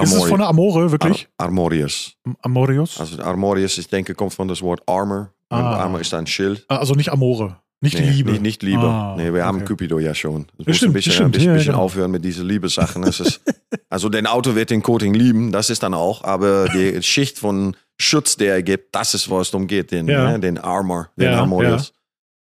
Ist es von der Amore, wirklich? Ar Armorius. Am- Amorius? Also Armorius, ich denke, kommt von das Wort Armor. Und Ah. Armor ist ein Schild. Ah, also nicht Amore. Nicht nee, Liebe. Nicht, nicht Liebe. Ah, nee, wir haben okay. Cupido ja schon. Das muss ein bisschen, ein bisschen, Ja, bisschen genau. aufhören mit diesen Liebe-Sachen. Das ist, also, den Auto wird den Coating lieben, das ist dann auch. Aber die Schicht von Schutz, der er gibt, das ist, was es darum geht. Den, Ja. ne, den Armor, den Armorius.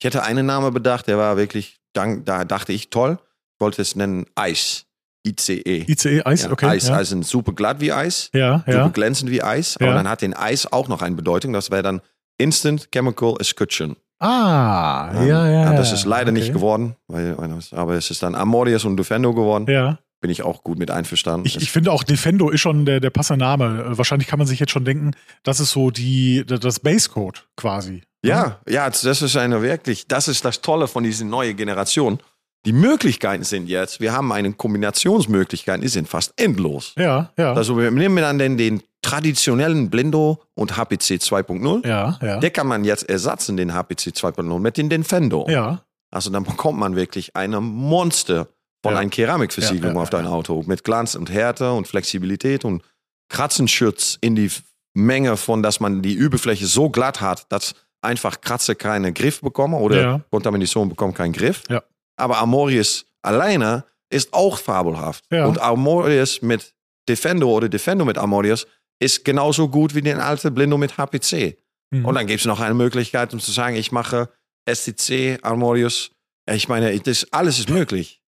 Ich hätte einen Namen bedacht, der war wirklich, dank- da dachte ich, toll. Ich wollte es nennen Eis. ICE. ICE, Eis, Ja, okay. Eis, ja. Sind super glatt wie Eis. ja, super ja. glänzend wie Eis. Ja. Aber dann hat den Eis auch noch eine Bedeutung. Das wäre dann Instant Chemical Escutcheon. Ah, ja, ja. Das ist leider okay. nicht geworden, weil, aber es ist dann Amorius und Defendo geworden. Ja. Bin ich auch gut mit einverstanden. Ich, ich finde auch Defendo ist schon der, der passende Name. Äh, Wahrscheinlich kann man sich jetzt schon denken, das ist so die, das Basecode quasi. Ja, ja, das ist eine wirklich, das ist das Tolle von dieser neuen Generation. Die Möglichkeiten sind jetzt, wir haben eine Kombinationsmöglichkeiten, die sind fast endlos. Ja, ja. Also wir nehmen dann den, den traditionellen Blindo und HPC 2.0. ja, ja. Der kann man jetzt ersetzen, den HPC 2.0, mit den Defendo. ja, Also dann bekommt man wirklich eine Monster von Ja. einer Keramikversiegelung Ja, ja, auf dein Auto. Mit Glanz und Härte und Flexibilität und Kratzenschutz in die Menge von, dass man die Überfläche so glatt hat, dass einfach Kratzer keinen Griff bekommen oder Ja. Kontamination bekommt keinen Griff. Ja. Aber Amorius alleine ist auch fabelhaft. Ja. Und Amorius mit Defendo oder Defendo mit Amorius ist genauso gut wie den alten Blindo mit HPC. Mhm. Und dann gibt es noch eine Möglichkeit, um zu sagen, ich mache STC, Armorius. Ich meine, das, alles ist möglich.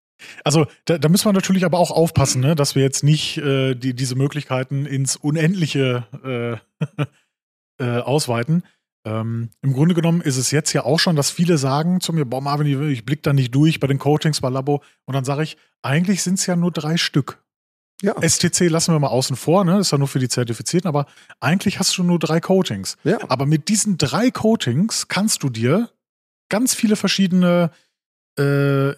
Also da, da müssen wir natürlich aber auch aufpassen, ne, dass wir jetzt nicht äh, die, diese Möglichkeiten ins Unendliche äh, äh, ausweiten. Ähm, Im Grunde genommen ist es jetzt ja auch schon, dass viele sagen zu mir, boah Marvin, ich, blick da nicht durch bei den Coatings bei Labo. Und dann sage ich, eigentlich sind es ja nur drei Stück. Ja. STC lassen wir mal außen vor, ne? Ist ja nur für die Zertifizierten, aber eigentlich hast du nur drei Coatings. Ja. Aber mit diesen drei Coatings kannst du dir ganz viele verschiedene, äh,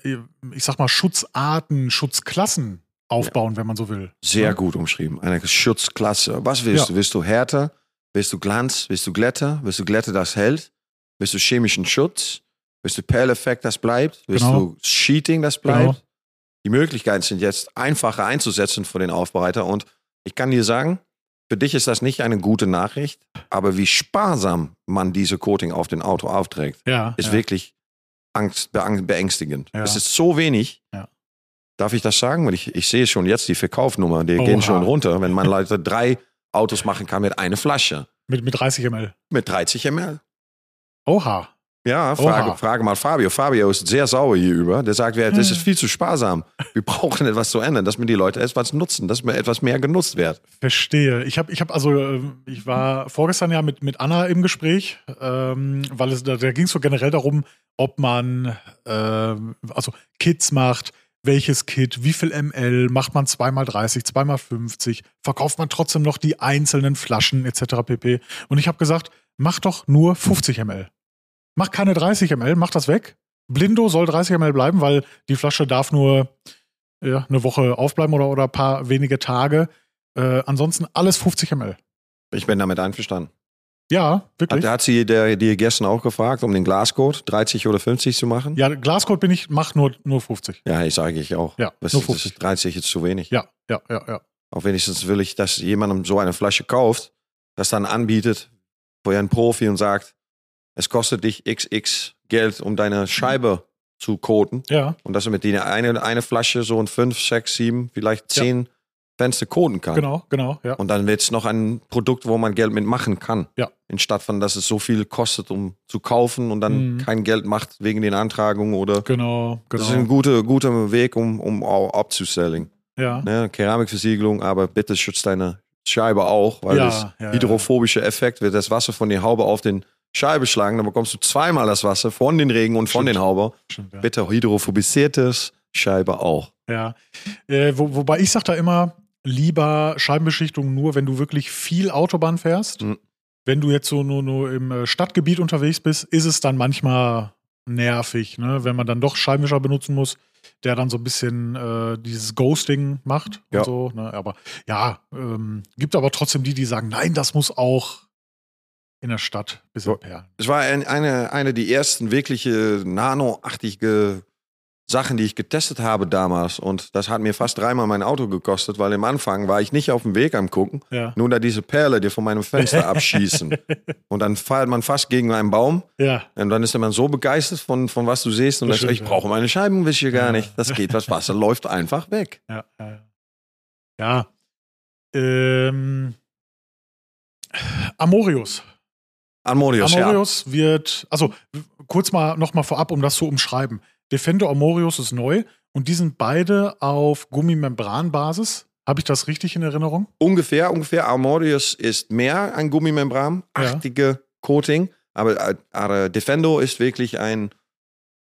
ich sag mal, Schutzarten, Schutzklassen aufbauen, wenn man so will. Sehr Ja. gut umschrieben. Eine Schutzklasse. Was willst Ja. du? Willst du Härte? Willst du Glanz? Willst du Glätte? Willst du Glätte, das hält? Willst du chemischen Schutz? Willst du Perleffekt, das bleibt? Willst Genau. du Sheeting, das bleibt? Genau. Die Möglichkeiten sind jetzt einfacher einzusetzen für den Aufbereiter. Und ich kann dir sagen, für dich ist das nicht eine gute Nachricht, aber wie sparsam man diese Coating auf den Auto aufträgt, Ja, ist ja. wirklich angst, beängstigend. Ja. Es ist so wenig. Darf ich das sagen? Weil ich, ich sehe schon jetzt die Verkaufnummer, die gehen Oha. schon runter, wenn man Leute drei Autos machen kann mit einer Flasche. mit, mit 30 ml. Mit 30 ml. Oha. Ja, frage, Oha. frage mal Fabio. Fabio ist sehr sauer hierüber. Der sagt, das ist viel zu sparsam. Wir brauchen etwas zu ändern, dass mir die Leute etwas nutzen, dass mir etwas mehr genutzt wird. Verstehe. Ich habe, ich habe also, ähm, ich war vorgestern ja mit, mit Anna im Gespräch, ähm, weil es da, da ging es so generell darum, ob man ähm, also Kits macht, welches Kit, wie viel ml, macht man zweimal 30, zweimal 50, verkauft man trotzdem noch die einzelnen Flaschen etc. pp. Und ich habe gesagt, mach doch nur 50 ml. Mach keine 30 ml, mach das weg. Blindo soll 30 ml bleiben, weil die Flasche darf nur ja, eine Woche aufbleiben oder, oder ein paar wenige Tage. Äh, ansonsten alles 50 ml. Ich bin damit einverstanden. Ja, wirklich. Hat, hat sie dir die gestern auch gefragt, um den Glascode 30 oder 50 zu machen? Ja, Glascode bin ich, mach nur, nur 50. Ja, ich sage ich auch. Ja, das, nur 50. Das 30 ist zu wenig. Ja, ja, ja, ja. Auch wenigstens will ich, dass jemandem so eine Flasche kauft, das dann anbietet, für einen Profi und sagt, es kostet dich XX Geld, um deine mhm. Scheibe mhm. zu coden. Ja. Und dass du mit denen eine, eine Flasche so ein 5, 6, 7, vielleicht 10 Fenster coden kann. genau, genau, ja. Und dann wird es noch ein Produkt, wo man Geld mitmachen kann. Ja. Anstatt von, dass es so viel kostet, um zu kaufen und dann Mhm. kein Geld macht wegen den Antragungen oder. Genau, Das ist ein genau. guter, guter Weg, um, um auch abzuselling. Ja, Ne? Keramikversiegelung, aber bitte schützt deine Scheibe auch, weil Ja, das ja. hydrophobische Effekt wird das Wasser von der Haube auf den Scheibe schlagen, dann bekommst du zweimal das Wasser von den Regen und von Stimmt. den Haube. stimmt, ja. Bitte hydrophobisiertes Scheibe auch. Ja. Äh, wo, wobei ich sage da immer, lieber Scheibenbeschichtung nur, wenn du wirklich viel Autobahn fährst. Mhm. Wenn du jetzt so nur, nur im äh, Stadtgebiet unterwegs bist, ist es dann manchmal nervig, ne? wenn man dann doch Scheibenwischer benutzen muss, der dann so ein bisschen äh, dieses Ghosting macht Ja. und so. Ne? Aber ja, ähm, gibt aber trotzdem die, die sagen, nein, das muss auch in der Stadt bis in Perlen. Es war ein, eine, eine der ersten wirkliche nanoartige Sachen, die ich getestet habe damals. Und das hat mir fast dreimal mein Auto gekostet, weil im Anfang war ich nicht auf dem Weg am Gucken. Ja. Nur da diese Perle, die von meinem Fenster abschießen. Und dann fährt man fast gegen einen Baum. Ja. Und dann ist man so begeistert von, von was du siehst. Und Das sagt, ich stimmt, brauche meine Scheibenwischer gar Ja. nicht. Das geht, das Wasser läuft einfach weg. Ja, ja, ja. ja. Ähm, Amorius. Amorius, ja. Amorius wird, also kurz mal noch mal vorab, um das zu umschreiben. Defender Amorius ist neu und die sind beide auf Gummimembranbasis. Habe ich das richtig in Erinnerung? Ungefähr, ungefähr. Armorius ist mehr ein Gummimembran-artige Coating, aber, äh, aber Defendo ist wirklich ein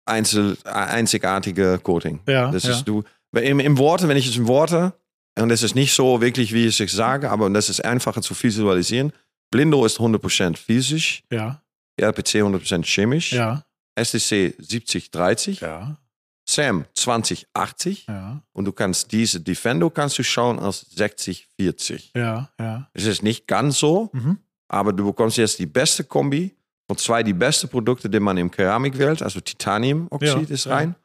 einzel, äh, einzigartiger Coating. Ja. Das ja. ist du, im, im Worte, wenn ich es im Worte, und das ist nicht so wirklich, wie ich es sage, aber das ist einfacher zu visualisieren. Blindo ist 100% physisch, ja, RPC 100% chemisch, ja, STC 70-30, ja, SAM 20-80 ja, und du kannst diese Defendo kannst du schauen als 60-40. ja, ja. Es ist nicht ganz so, Mhm. aber du bekommst jetzt die beste Kombi von zwei die beste Produkte, die man im Keramikwelt, also Titaniumoxid Ja, ist ja. rein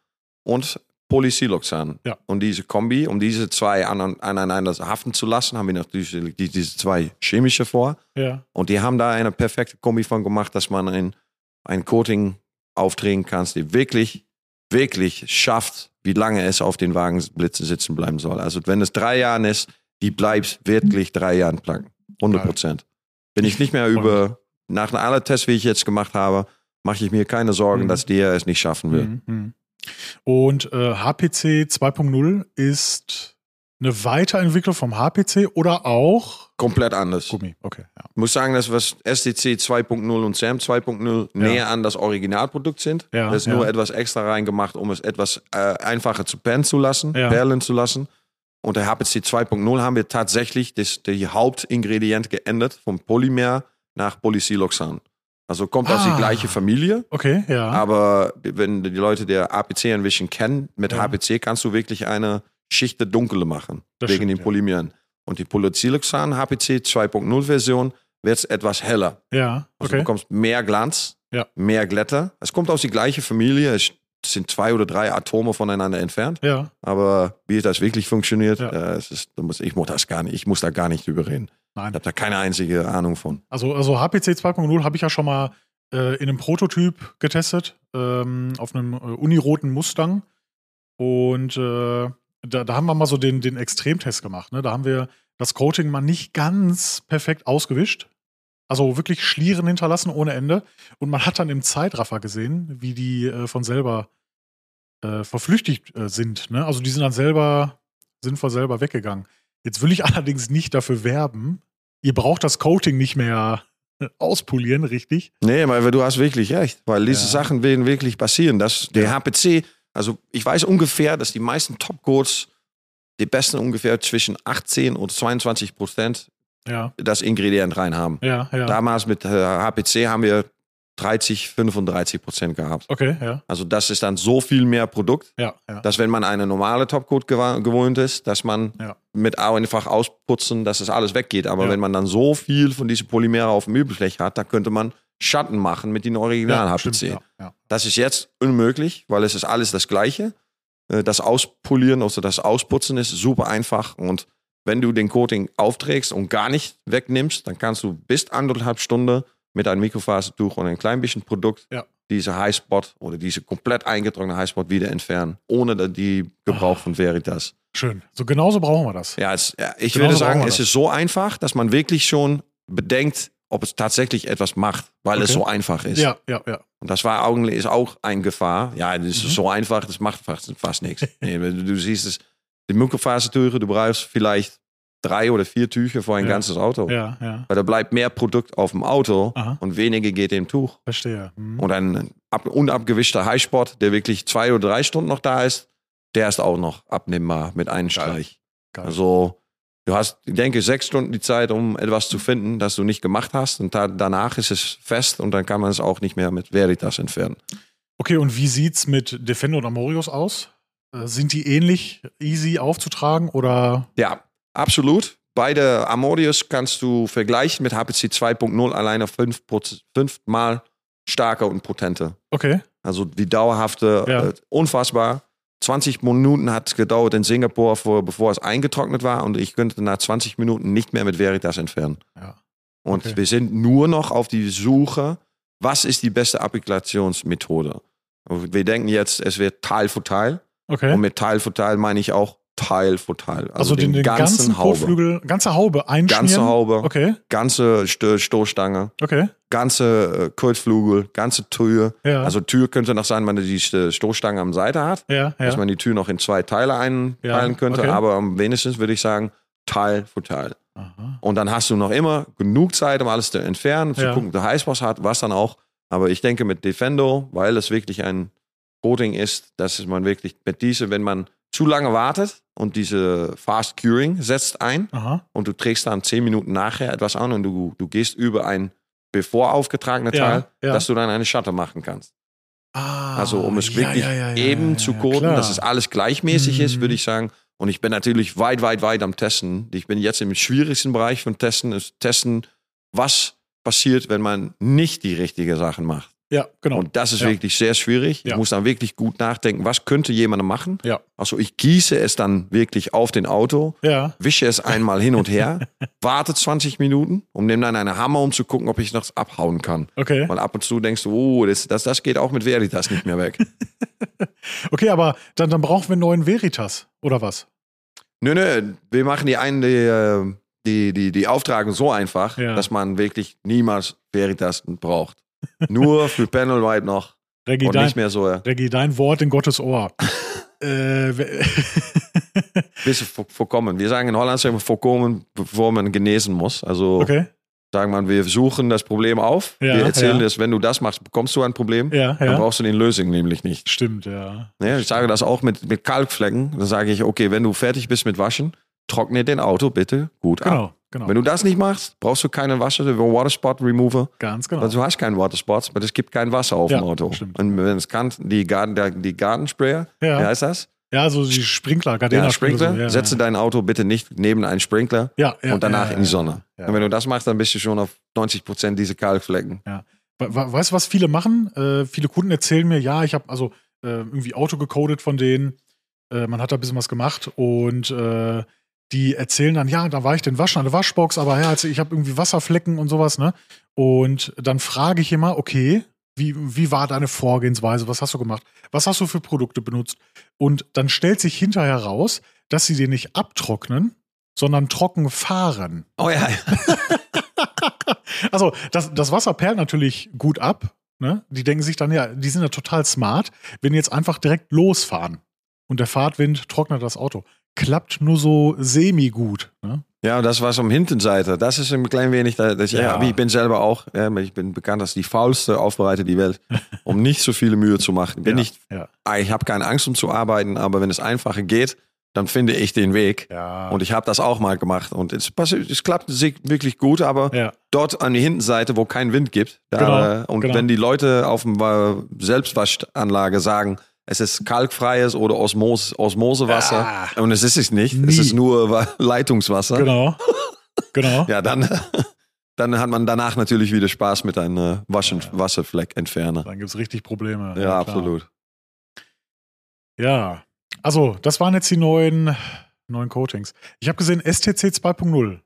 und Polysiloxan. Ja. Und diese Kombi, um diese zwei an, aneinander haften zu lassen, haben wir natürlich die, diese zwei chemische vor. ja. Und die haben da eine perfekte Kombi von gemacht, dass man ein, ein Coating aufdrehen kann, die wirklich, wirklich schafft, wie lange es auf den Wagenblitzen sitzen bleiben soll. Also wenn es drei Jahren ist, die bleibt wirklich drei Jahren lang. 100 Prozent. Bin ich nicht mehr über, nach aller Tests, wie ich jetzt gemacht habe, mache ich mir keine Sorgen, Mhm. dass der es nicht schaffen will. Mhm. Und äh, HPC 2.0 ist eine Weiterentwicklung vom HPC oder auch Komplett anders. Gummi. Okay, ja. Ich muss sagen, dass was SDC 2.0 und SAM 2.0 näher an das Originalprodukt sind. Ja, da ist ja. nur etwas extra reingemacht, um es etwas äh, einfacher zu perlen zu lassen, Ja. perlen zu lassen. Und der HPC 2.0 haben wir tatsächlich das, die Hauptingredient geändert vom Polymer nach Polysiloxan. Also kommt aus Ah. die gleiche Familie, Okay, ja. aber wenn die Leute der APC ein bisschen kennen, mit Ja. HPC kannst du wirklich eine Schicht dunkle machen, Das wegen stimmt, den ja. Polymeren. Und die Polysiloxan HPC 2.0 Version wird etwas heller. ja, Also du okay. bekommst mehr Glanz, Ja. mehr Glätter. Es kommt aus die gleiche Familie. Es sind zwei oder drei Atome voneinander entfernt. Ja, Aber wie das wirklich funktioniert, Ja. äh, es ist, ich muss das gar nicht, ich muss da gar nicht drüber reden. nein. Ich habe da keine einzige Ahnung von. Also, also HPC 2.0 habe ich ja schon mal äh, in einem Prototyp getestet, ähm, auf einem äh, uniroten Mustang. Und äh, da, da haben wir mal so den, den Extremtest gemacht. Ne? Da haben wir das Coating mal nicht ganz perfekt ausgewischt. Also wirklich Schlieren hinterlassen ohne Ende. Und man hat dann im Zeitraffer gesehen, wie die äh, von selber äh, verflüchtigt äh, sind. Ne? Also die sind dann selber, sind von selber weggegangen. Jetzt will ich allerdings nicht dafür werben. Ihr braucht das Coating nicht mehr auspolieren, richtig? Nee, aber du hast wirklich recht, weil diese Ja. Sachen werden wirklich passieren. Das, der. HPC, also ich weiß ungefähr, dass die meisten Topcodes, die besten ungefähr zwischen 18 und 22 Prozent Ja, das Ingredient rein haben. ja, ja. Damals mit äh, HPC haben wir 30, 35 Prozent gehabt. Okay, ja, Also das ist dann so viel mehr Produkt, ja, ja. dass wenn man eine normale Topcoat gewohnt ist, dass man Ja. mit einfach ausputzen, dass es alles weggeht. Aber wenn man dann so viel von diesen Polymere auf dem Möbelfläche hat, dann könnte man Schatten machen mit den Original ja, HPC. stimmt, ja, ja. Das ist jetzt unmöglich, weil es ist alles das Gleiche. Äh, Das Auspolieren oder das Ausputzen ist super einfach und wenn du den Coating aufträgst und gar nicht wegnimmst, dann kannst du bis anderthalb Stunden mit einem Mikrofasertuch und ein klein bisschen Produkt Ja. diese Highspot oder diese komplett eingetragene Highspot wieder entfernen, ohne die Gebrauch Ah. von Veritas. Schön. So genauso brauchen wir das. Ja, es, ja ich Genau würde sagen, es ist so einfach, dass man wirklich schon bedenkt, ob es tatsächlich etwas macht, weil es Okay. so einfach ist. Ja, ja, ja. Und das war eigentlich ist auch eine Gefahr. Ja, das ist Mhm. so einfach, das macht fast, fast nichts. Nee, du, du siehst es, die Mikrofasertücher, du brauchst vielleicht drei oder vier Tücher für ein Ja. ganzes Auto. Ja, ja. Weil da bleibt mehr Produkt auf dem Auto Aha. und weniger geht im Tuch. Verstehe. Hm. Und ein ab, unabgewischter Highspot, der wirklich zwei oder drei Stunden noch da ist, der ist auch noch abnehmbar mit einem Streich. Geil. Also du hast, ich denke, sechs Stunden die Zeit, um etwas zu finden, das du nicht gemacht hast. Und da, danach ist es fest und dann kann man es auch nicht mehr mit Veritas entfernen. Okay, und wie sieht's mit Defender und Amorius aus? Äh, Sind die ähnlich easy aufzutragen oder? Ja, absolut. beide Amodius kannst du vergleichen mit HPC 2.0 alleine fünf, fünfmal stärker und potenter. Okay. Also die dauerhafte, Ja. äh, unfassbar. 20 Minuten hat es gedauert in Singapur, vor, bevor es eingetrocknet war und ich könnte nach 20 Minuten nicht mehr mit Veritas entfernen. Ja. Und Okay. wir sind nur noch auf die Suche, was ist die beste Applikationsmethode. Wir denken jetzt, es wird Teil für Teil. Okay. Und mit Teil für Teil meine ich auch Teil für Teil. Also, also den, den ganzen, Kotflügel, ganze Haube einschmieren. Ganze Haube, Okay. ganze Sto- Stoßstange, Okay. ganze äh, Kotflügel, ganze Tür. Ja. Also Tür könnte noch sein, wenn man die St- Stoßstange am Seite hat, ja, dass ja. man die Tür noch in zwei Teile einteilen könnte. okay. Aber am wenigstens würde ich sagen, Teil für Teil. Aha. Und dann hast du noch immer genug Zeit, um alles zu entfernen, zu gucken, ob der Heißboss hat, was dann auch. Aber ich denke mit Defendo, weil es wirklich ein Coating ist, dass man wirklich mit diese, wenn man zu lange wartet und diese Fast Curing setzt ein Aha. und du trägst dann zehn Minuten nachher etwas an und du, du gehst über ein bevor aufgetragene Ja, Teil, ja. dass du dann eine Shutter machen kannst. Ah, Also um es wirklich ja, eben zu coden, klar. dass es alles gleichmäßig ist, Mhm. würde ich sagen. Und ich bin natürlich weit, weit, weit am Testen. Ich bin jetzt im schwierigsten Bereich von Testen, ist Testen, was passiert, wenn man nicht die richtige Sachen macht. Ja, genau. Und das ist Ja. wirklich sehr schwierig. Ja. Ich muss dann wirklich gut nachdenken, was könnte jemand machen. Ja. Also ich gieße es dann wirklich auf den Auto, ja. wische es einmal hin und her, warte 20 Minuten und nehme dann einen Hammer, um zu gucken, ob ich noch abhauen kann. Okay. Weil ab und zu denkst du, oh, das, das, das geht auch mit Veritas nicht mehr weg. Okay, aber dann, dann brauchen wir einen neuen Veritas, oder was? Nö, nö, wir machen die einen, die, äh, die, die, die Auftragung so einfach, dass man wirklich niemals Veritas braucht. Nur für Panel White noch Reggie, und dein, nicht mehr so Reggie, dein Wort in Gottes Ohr. äh, bisschen vorkommen. Wir sagen in Holland sagen wir vorkommen, bevor man genesen muss. Also okay. sagen wir, wir suchen das Problem auf. Ja, wir erzählen ja. das, wenn du das machst, bekommst du ein Problem. Ja, Dann brauchst du die Lösung nämlich nicht. Stimmt, ja. Ja, ich sage das auch mit, mit Kalkflecken. Dann sage ich, okay, wenn du fertig bist mit Waschen, trockne den Auto bitte gut ab. Genau, genau. Wenn du das nicht machst, brauchst du keinen Wasser, Waterspot Remover. Ganz genau. Also du hast keinen Waterspots, aber es gibt kein Wasser auf Ja, dem Auto. stimmt. Und wenn es kann, die, Garten, der, die Gartensprayer, Ja. wie heißt das? ja, so die Sprinkler, Gardena Ja, Sprinkler. Ja, Setze dein Auto bitte nicht neben einen Sprinkler ja, ja, und danach ja, in die ja, Sonne. Ja. Und wenn du das machst, dann bist du schon auf 90 Prozent diese Kalkflecken. We- we- Weißt du, was viele machen? Äh, viele Kunden erzählen mir, ja, ich habe also äh, irgendwie Auto gecodet von denen. Äh, man hat da ein bisschen was gemacht und äh, die erzählen dann, ja, da war ich den Waschen an der Waschbox, aber ja, also ich habe irgendwie Wasserflecken und sowas, ne? Und dann frage ich immer, okay, wie, wie war deine Vorgehensweise? Was hast du gemacht? Was hast du für Produkte benutzt? Und dann stellt sich hinterher raus, dass sie den nicht abtrocknen, sondern trocken fahren. Oh ja, Also, das, das Wasser perlt natürlich gut ab. Ne? Die denken sich dann, ja, die sind ja total smart, wenn die jetzt einfach direkt losfahren und der Fahrtwind trocknet das Auto. Klappt nur so semi-gut. Ne? Ja, das was am Hintenseite. Das ist ein klein wenig, das, das, ja. Ich bin selber auch, ich bin bekannt als die faulste Aufbereiter die Welt, um nicht so viele Mühe zu machen. Ich Bin ja, nicht, ja. ich habe keine Angst, um zu arbeiten, aber wenn es einfacher geht, dann finde ich den Weg. Ja. Und ich habe das auch mal gemacht und es, passiert, es klappt wirklich gut, aber ja. dort an die Hintenseite, wo kein Wind gibt, da, Genau, und genau. wenn die Leute auf dem äh, Selbstwaschanlage sagen, es ist kalkfreies oder Osmos Osmosewasser Ah. und es ist es nicht, Nie. es ist nur Wa- Leitungswasser. Genau. genau. Ja, dann, dann hat man danach natürlich wieder Spaß mit einem äh, Waschen, Wasserfleck entfernen. Dann gibt es richtig Probleme. Ja, klar. absolut. Ja. Also, das waren jetzt die neuen, neuen Coatings. Ich habe gesehen, STC 2.0.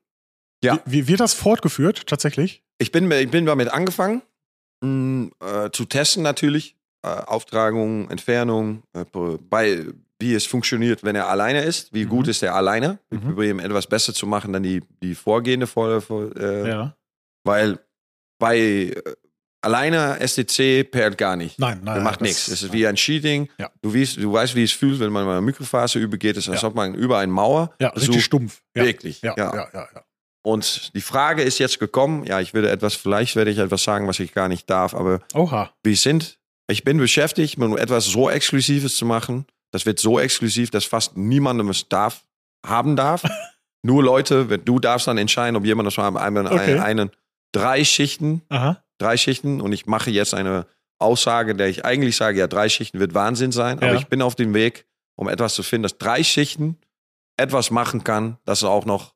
Ja. Wie, wie wird das fortgeführt, tatsächlich? Ich bin, ich bin damit angefangen, mh, äh, zu testen natürlich. Äh, Auftragung, Entfernung, äh, bei, wie es funktioniert, wenn er alleine ist. Wie Mhm. gut ist er alleine? Ich Mhm. probiere ihm etwas besser zu machen dann die, die vorgehende Folge. Äh, Ja. Weil bei alleine STC perlt gar nicht. Nein, nein. Er macht nichts. Es ist wie ein Cheating. Ja. Du, weißt, du weißt, wie es fühlt, wenn man mal Mikrophase übergeht. Es ist, als Ja. ob man über eine Mauer Ja, richtig so stumpf. Ja. Wirklich. Ja, ja, ja. Und die Frage ist jetzt gekommen, ja, ich würde etwas, vielleicht werde ich etwas sagen, was ich gar nicht darf, aber Oha. wir sind, ich bin beschäftigt, um etwas so Exklusives zu machen. Das wird so exklusiv, dass fast niemandem es darf, haben darf. Nur Leute, wenn du darfst dann entscheiden, ob jemand das haben, einen, Okay. einen, einen drei Schichten, Aha. drei Schichten und ich mache jetzt eine Aussage, der ich eigentlich sage, ja, drei Schichten wird Wahnsinn sein, Ja. aber ich bin auf dem Weg, um etwas zu finden, dass drei Schichten etwas machen kann, das auch noch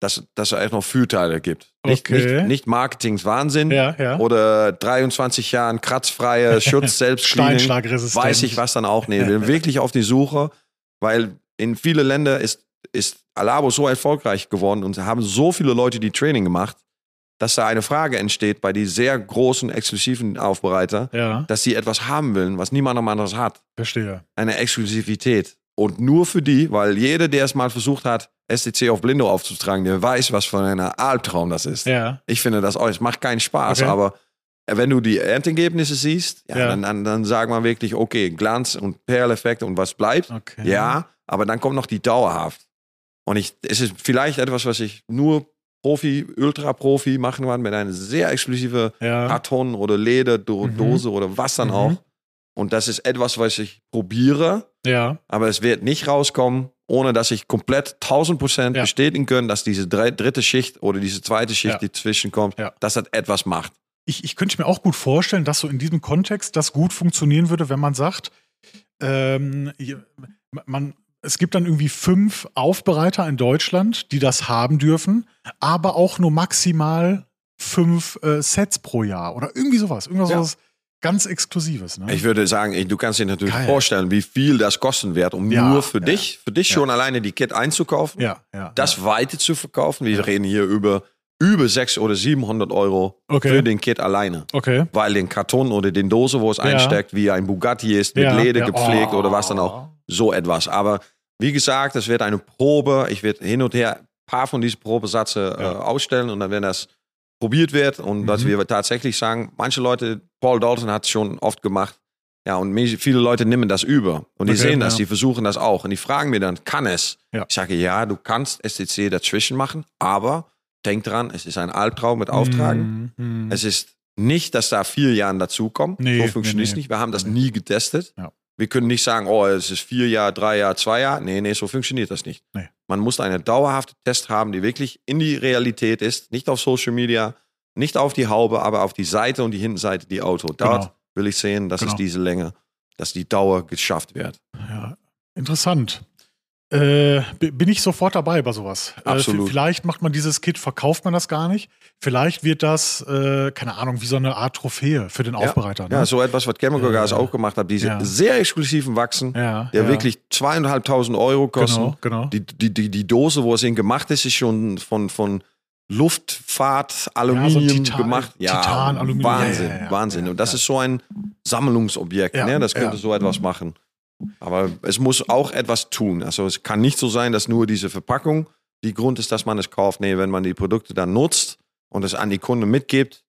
dass, dass es noch Vorteile gibt. Nicht, Okay. nicht, nicht Marketingswahnsinn Ja, ja. oder 23 Jahren kratzfreie Schutz, Selbstcleaning. Weiß ich was dann auch nicht. Wir sind wirklich auf die Suche, weil in viele Länder ist, ist Alabo so erfolgreich geworden und haben so viele Leute die Training gemacht, dass da eine Frage entsteht bei die sehr großen, exklusiven Aufbereiter, Ja, dass sie etwas haben wollen, was niemand anderes hat. verstehe. Eine Exklusivität. Und nur für die, weil jeder, der es mal versucht hat, STC auf Blindo aufzutragen, der weiß, was für ein Albtraum das ist. Ja, Ich finde das auch, es macht keinen Spaß, Okay. aber wenn du die Endergebnisse siehst, ja, Ja. Dann, dann, dann sagt man wirklich, okay, Glanz und Perleffekt und was bleibt. okay. Ja, aber dann kommt noch die dauerhaft. Und ich, es ist vielleicht etwas, was ich nur Profi, Ultra-Profi machen kann, mit einer sehr exklusive Ja, Karton oder Leder, Do Mhm. Dose oder was dann Mhm. auch. Und das ist etwas, was ich probiere, ja, aber es wird nicht rauskommen, ohne dass ich komplett 1000 Prozent Ja. bestätigen kann, dass diese dritte Schicht oder diese zweite Schicht, Ja. die zwischenkommt, Ja. dass das etwas macht. ich, ich könnte mir auch gut vorstellen, dass so in diesem Kontext das gut funktionieren würde, wenn man sagt, ähm, man, es gibt dann irgendwie fünf Aufbereiter in Deutschland, die das haben dürfen, aber auch nur maximal fünf äh, Sets pro Jahr oder irgendwie sowas. Irgendwas Ja. sowas ganz Exklusives. Ne? Ich würde sagen, ich- du kannst dir natürlich Geil. vorstellen, wie viel das kosten wird, um Ja, nur für ja. dich, für dich Ja. schon alleine die Kit einzukaufen, ja, ja. das weiter zu verkaufen. Wir reden hier über über 600 oder 700 Euro Okay. für den Kit alleine. Okay. Weil den Karton oder den Dose, wo es einsteckt, wie ein Bugatti ist, mit Leder gepflegt oder was dann Oh. auch. So etwas. Aber wie gesagt, es wird eine Probe. Ich werde hin und her ein paar von diesen Probesätze äh, ausstellen und dann, wenn das probiert wird und dass Mhm. wir tatsächlich sagen, manche Leute, Paul Dalton hat es schon oft gemacht, ja, und viele Leute nehmen das über und die Okay, sehen das, ja. die versuchen das auch und die fragen mir dann, kann es? Ja. Ich sage, ja, du kannst STC dazwischen machen, aber denk dran, es ist ein Albtraum mit Auftragen. Mm, mm. Es ist nicht, dass da vier Jahre dazukommen. Nee, so funktioniert nee, es nee. nicht. Wir haben das nie getestet. Ja. Wir können nicht sagen, oh, es ist vier Jahre, drei Jahre, zwei Jahre. Nee, nee, so funktioniert das nicht. Nee. Man muss einen dauerhaften Test haben, die wirklich in die Realität ist. Nicht auf Social Media, nicht auf die Haube, aber auf die Seite und die Hintenseite die Auto. Dort Genau. will ich sehen, dass Genau. es diese Länge, dass die Dauer geschafft wird. Ja, interessant. Äh, bin ich sofort dabei bei sowas. Absolut. Äh, vielleicht macht man dieses Kit, verkauft man das gar nicht. Vielleicht wird das, äh, keine Ahnung, wie so eine Art Trophäe für den Aufbereiter. Ne? Ja, so etwas, was Chemical Gas Äh, auch gemacht hat, diese ja. sehr exklusiven Wachsen, ja, der ja. wirklich zweieinhalbtausend Euro kosten. Genau, genau. Die, die, die, die Dose, wo es in gemacht ist, ist schon von, von Luftfahrt, Aluminium Titan- gemacht. Ja, Titan, Aluminium. Wahnsinn, Ja, ja, ja. Wahnsinn. Ja, Und das ja. ist so ein Sammlungsobjekt. Ja, Ne? Das könnte ja. so etwas machen. Aber es muss auch etwas tun. Also es kann nicht so sein, dass nur diese Verpackung die Grund ist, dass man es kauft. Nee, wenn man die Produkte dann nutzt und es an die Kunden mitgibt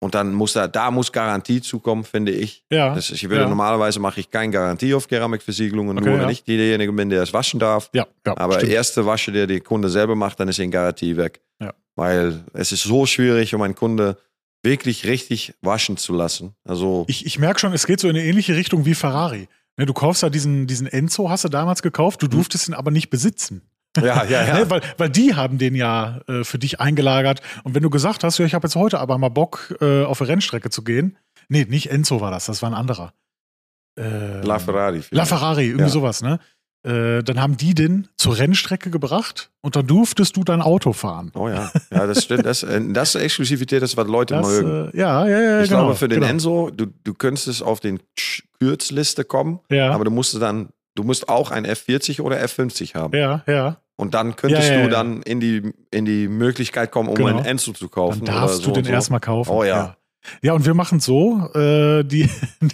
und dann muss da, da muss Garantie zukommen, finde ich. Ja, Das ich würde ja. normalerweise mache ich keine Garantie auf Keramikversiegelungen, Okay, nur wenn ja. ich derjenige bin, der es waschen darf. ja, ja. Aber stimmt. erste Wasche, der die Kunde selber macht, dann ist die Garantie weg. Ja. Weil es ist so schwierig, um einen Kunde wirklich richtig waschen zu lassen. Also Ich, ich merke schon, es geht so in eine ähnliche Richtung wie Ferrari. Ne, du kaufst ja diesen, diesen Enzo, hast du damals gekauft, du durftest ihn aber nicht besitzen. ja, ja, Ne, weil, weil die haben den ja äh, für dich eingelagert. Und wenn du gesagt hast, ja, ich habe jetzt heute aber mal Bock, äh, auf eine Rennstrecke zu gehen. Nee, nicht Enzo war das, das war ein anderer. Äh, La Ferrari. La vielleicht. Ferrari, irgendwie Ja. sowas, ne? Äh, dann haben die den zur Rennstrecke gebracht und dann durftest du dein Auto fahren. Oh ja, ja, das stimmt. Das, äh, das ist Exklusivität, das was Leute Das, mögen. äh, ja, ja, ja, ich genau. glaube, für den genau. Enzo, du, du könntest auf den Kürzliste kommen, Ja, aber du musst dann, du musst auch ein F40 oder F50 haben. ja, ja. Und dann könntest Ja, ja, du dann in die, in die Möglichkeit kommen, um Genau. einen Enzo zu kaufen. Dann darfst oder du so den so. erstmal kaufen. Oh ja. Ja. Und wir machen so, äh, die,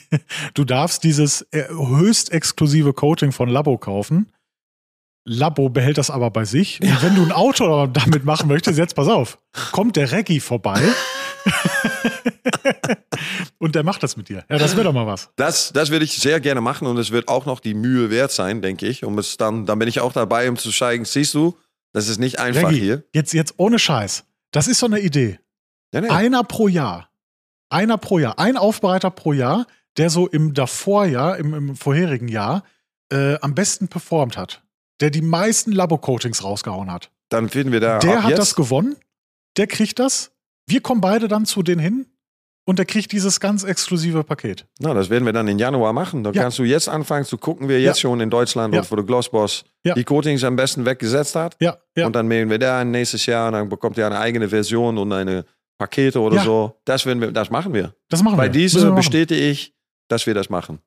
du darfst dieses äh, höchst exklusive Coating von Labo kaufen. Labo behält das aber bei sich. Und wenn du ein Auto damit machen möchtest, jetzt pass auf, kommt der Reggie vorbei und der macht das mit dir. Ja, das wäre doch mal was. Das, das würde ich sehr gerne machen und es wird auch noch die Mühe wert sein, denke ich. Um es dann, dann bin ich auch dabei, um zu zeigen, siehst du, das ist nicht einfach Reggie, hier. Jetzt, jetzt ohne Scheiß. Das ist so eine Idee. Ja, nee. Einer pro Jahr. Einer pro Jahr. Ein Aufbereiter pro Jahr, der so im Davorjahr, im, im vorherigen Jahr, äh, am besten performt hat. Der die meisten Labo-Coatings rausgehauen hat. Dann finden wir da der hat jetzt, das gewonnen. Der kriegt das. Wir kommen beide dann zu denen hin und der kriegt dieses ganz exklusive Paket. Na, das werden wir dann im Januar machen. Da Ja. kannst du jetzt anfangen zu gucken, wer jetzt Ja. schon in Deutschland Ja. und wo der Glossboss Ja. die Coatings am besten weggesetzt hat. Ja, ja. Und dann melden wir da nächstes Jahr und dann bekommt er eine eigene Version und eine Pakete oder Ja. so. Das, werden wir, das machen wir. das machen Bei wir. Müssen dieser wir bestätige ich, dass wir das machen.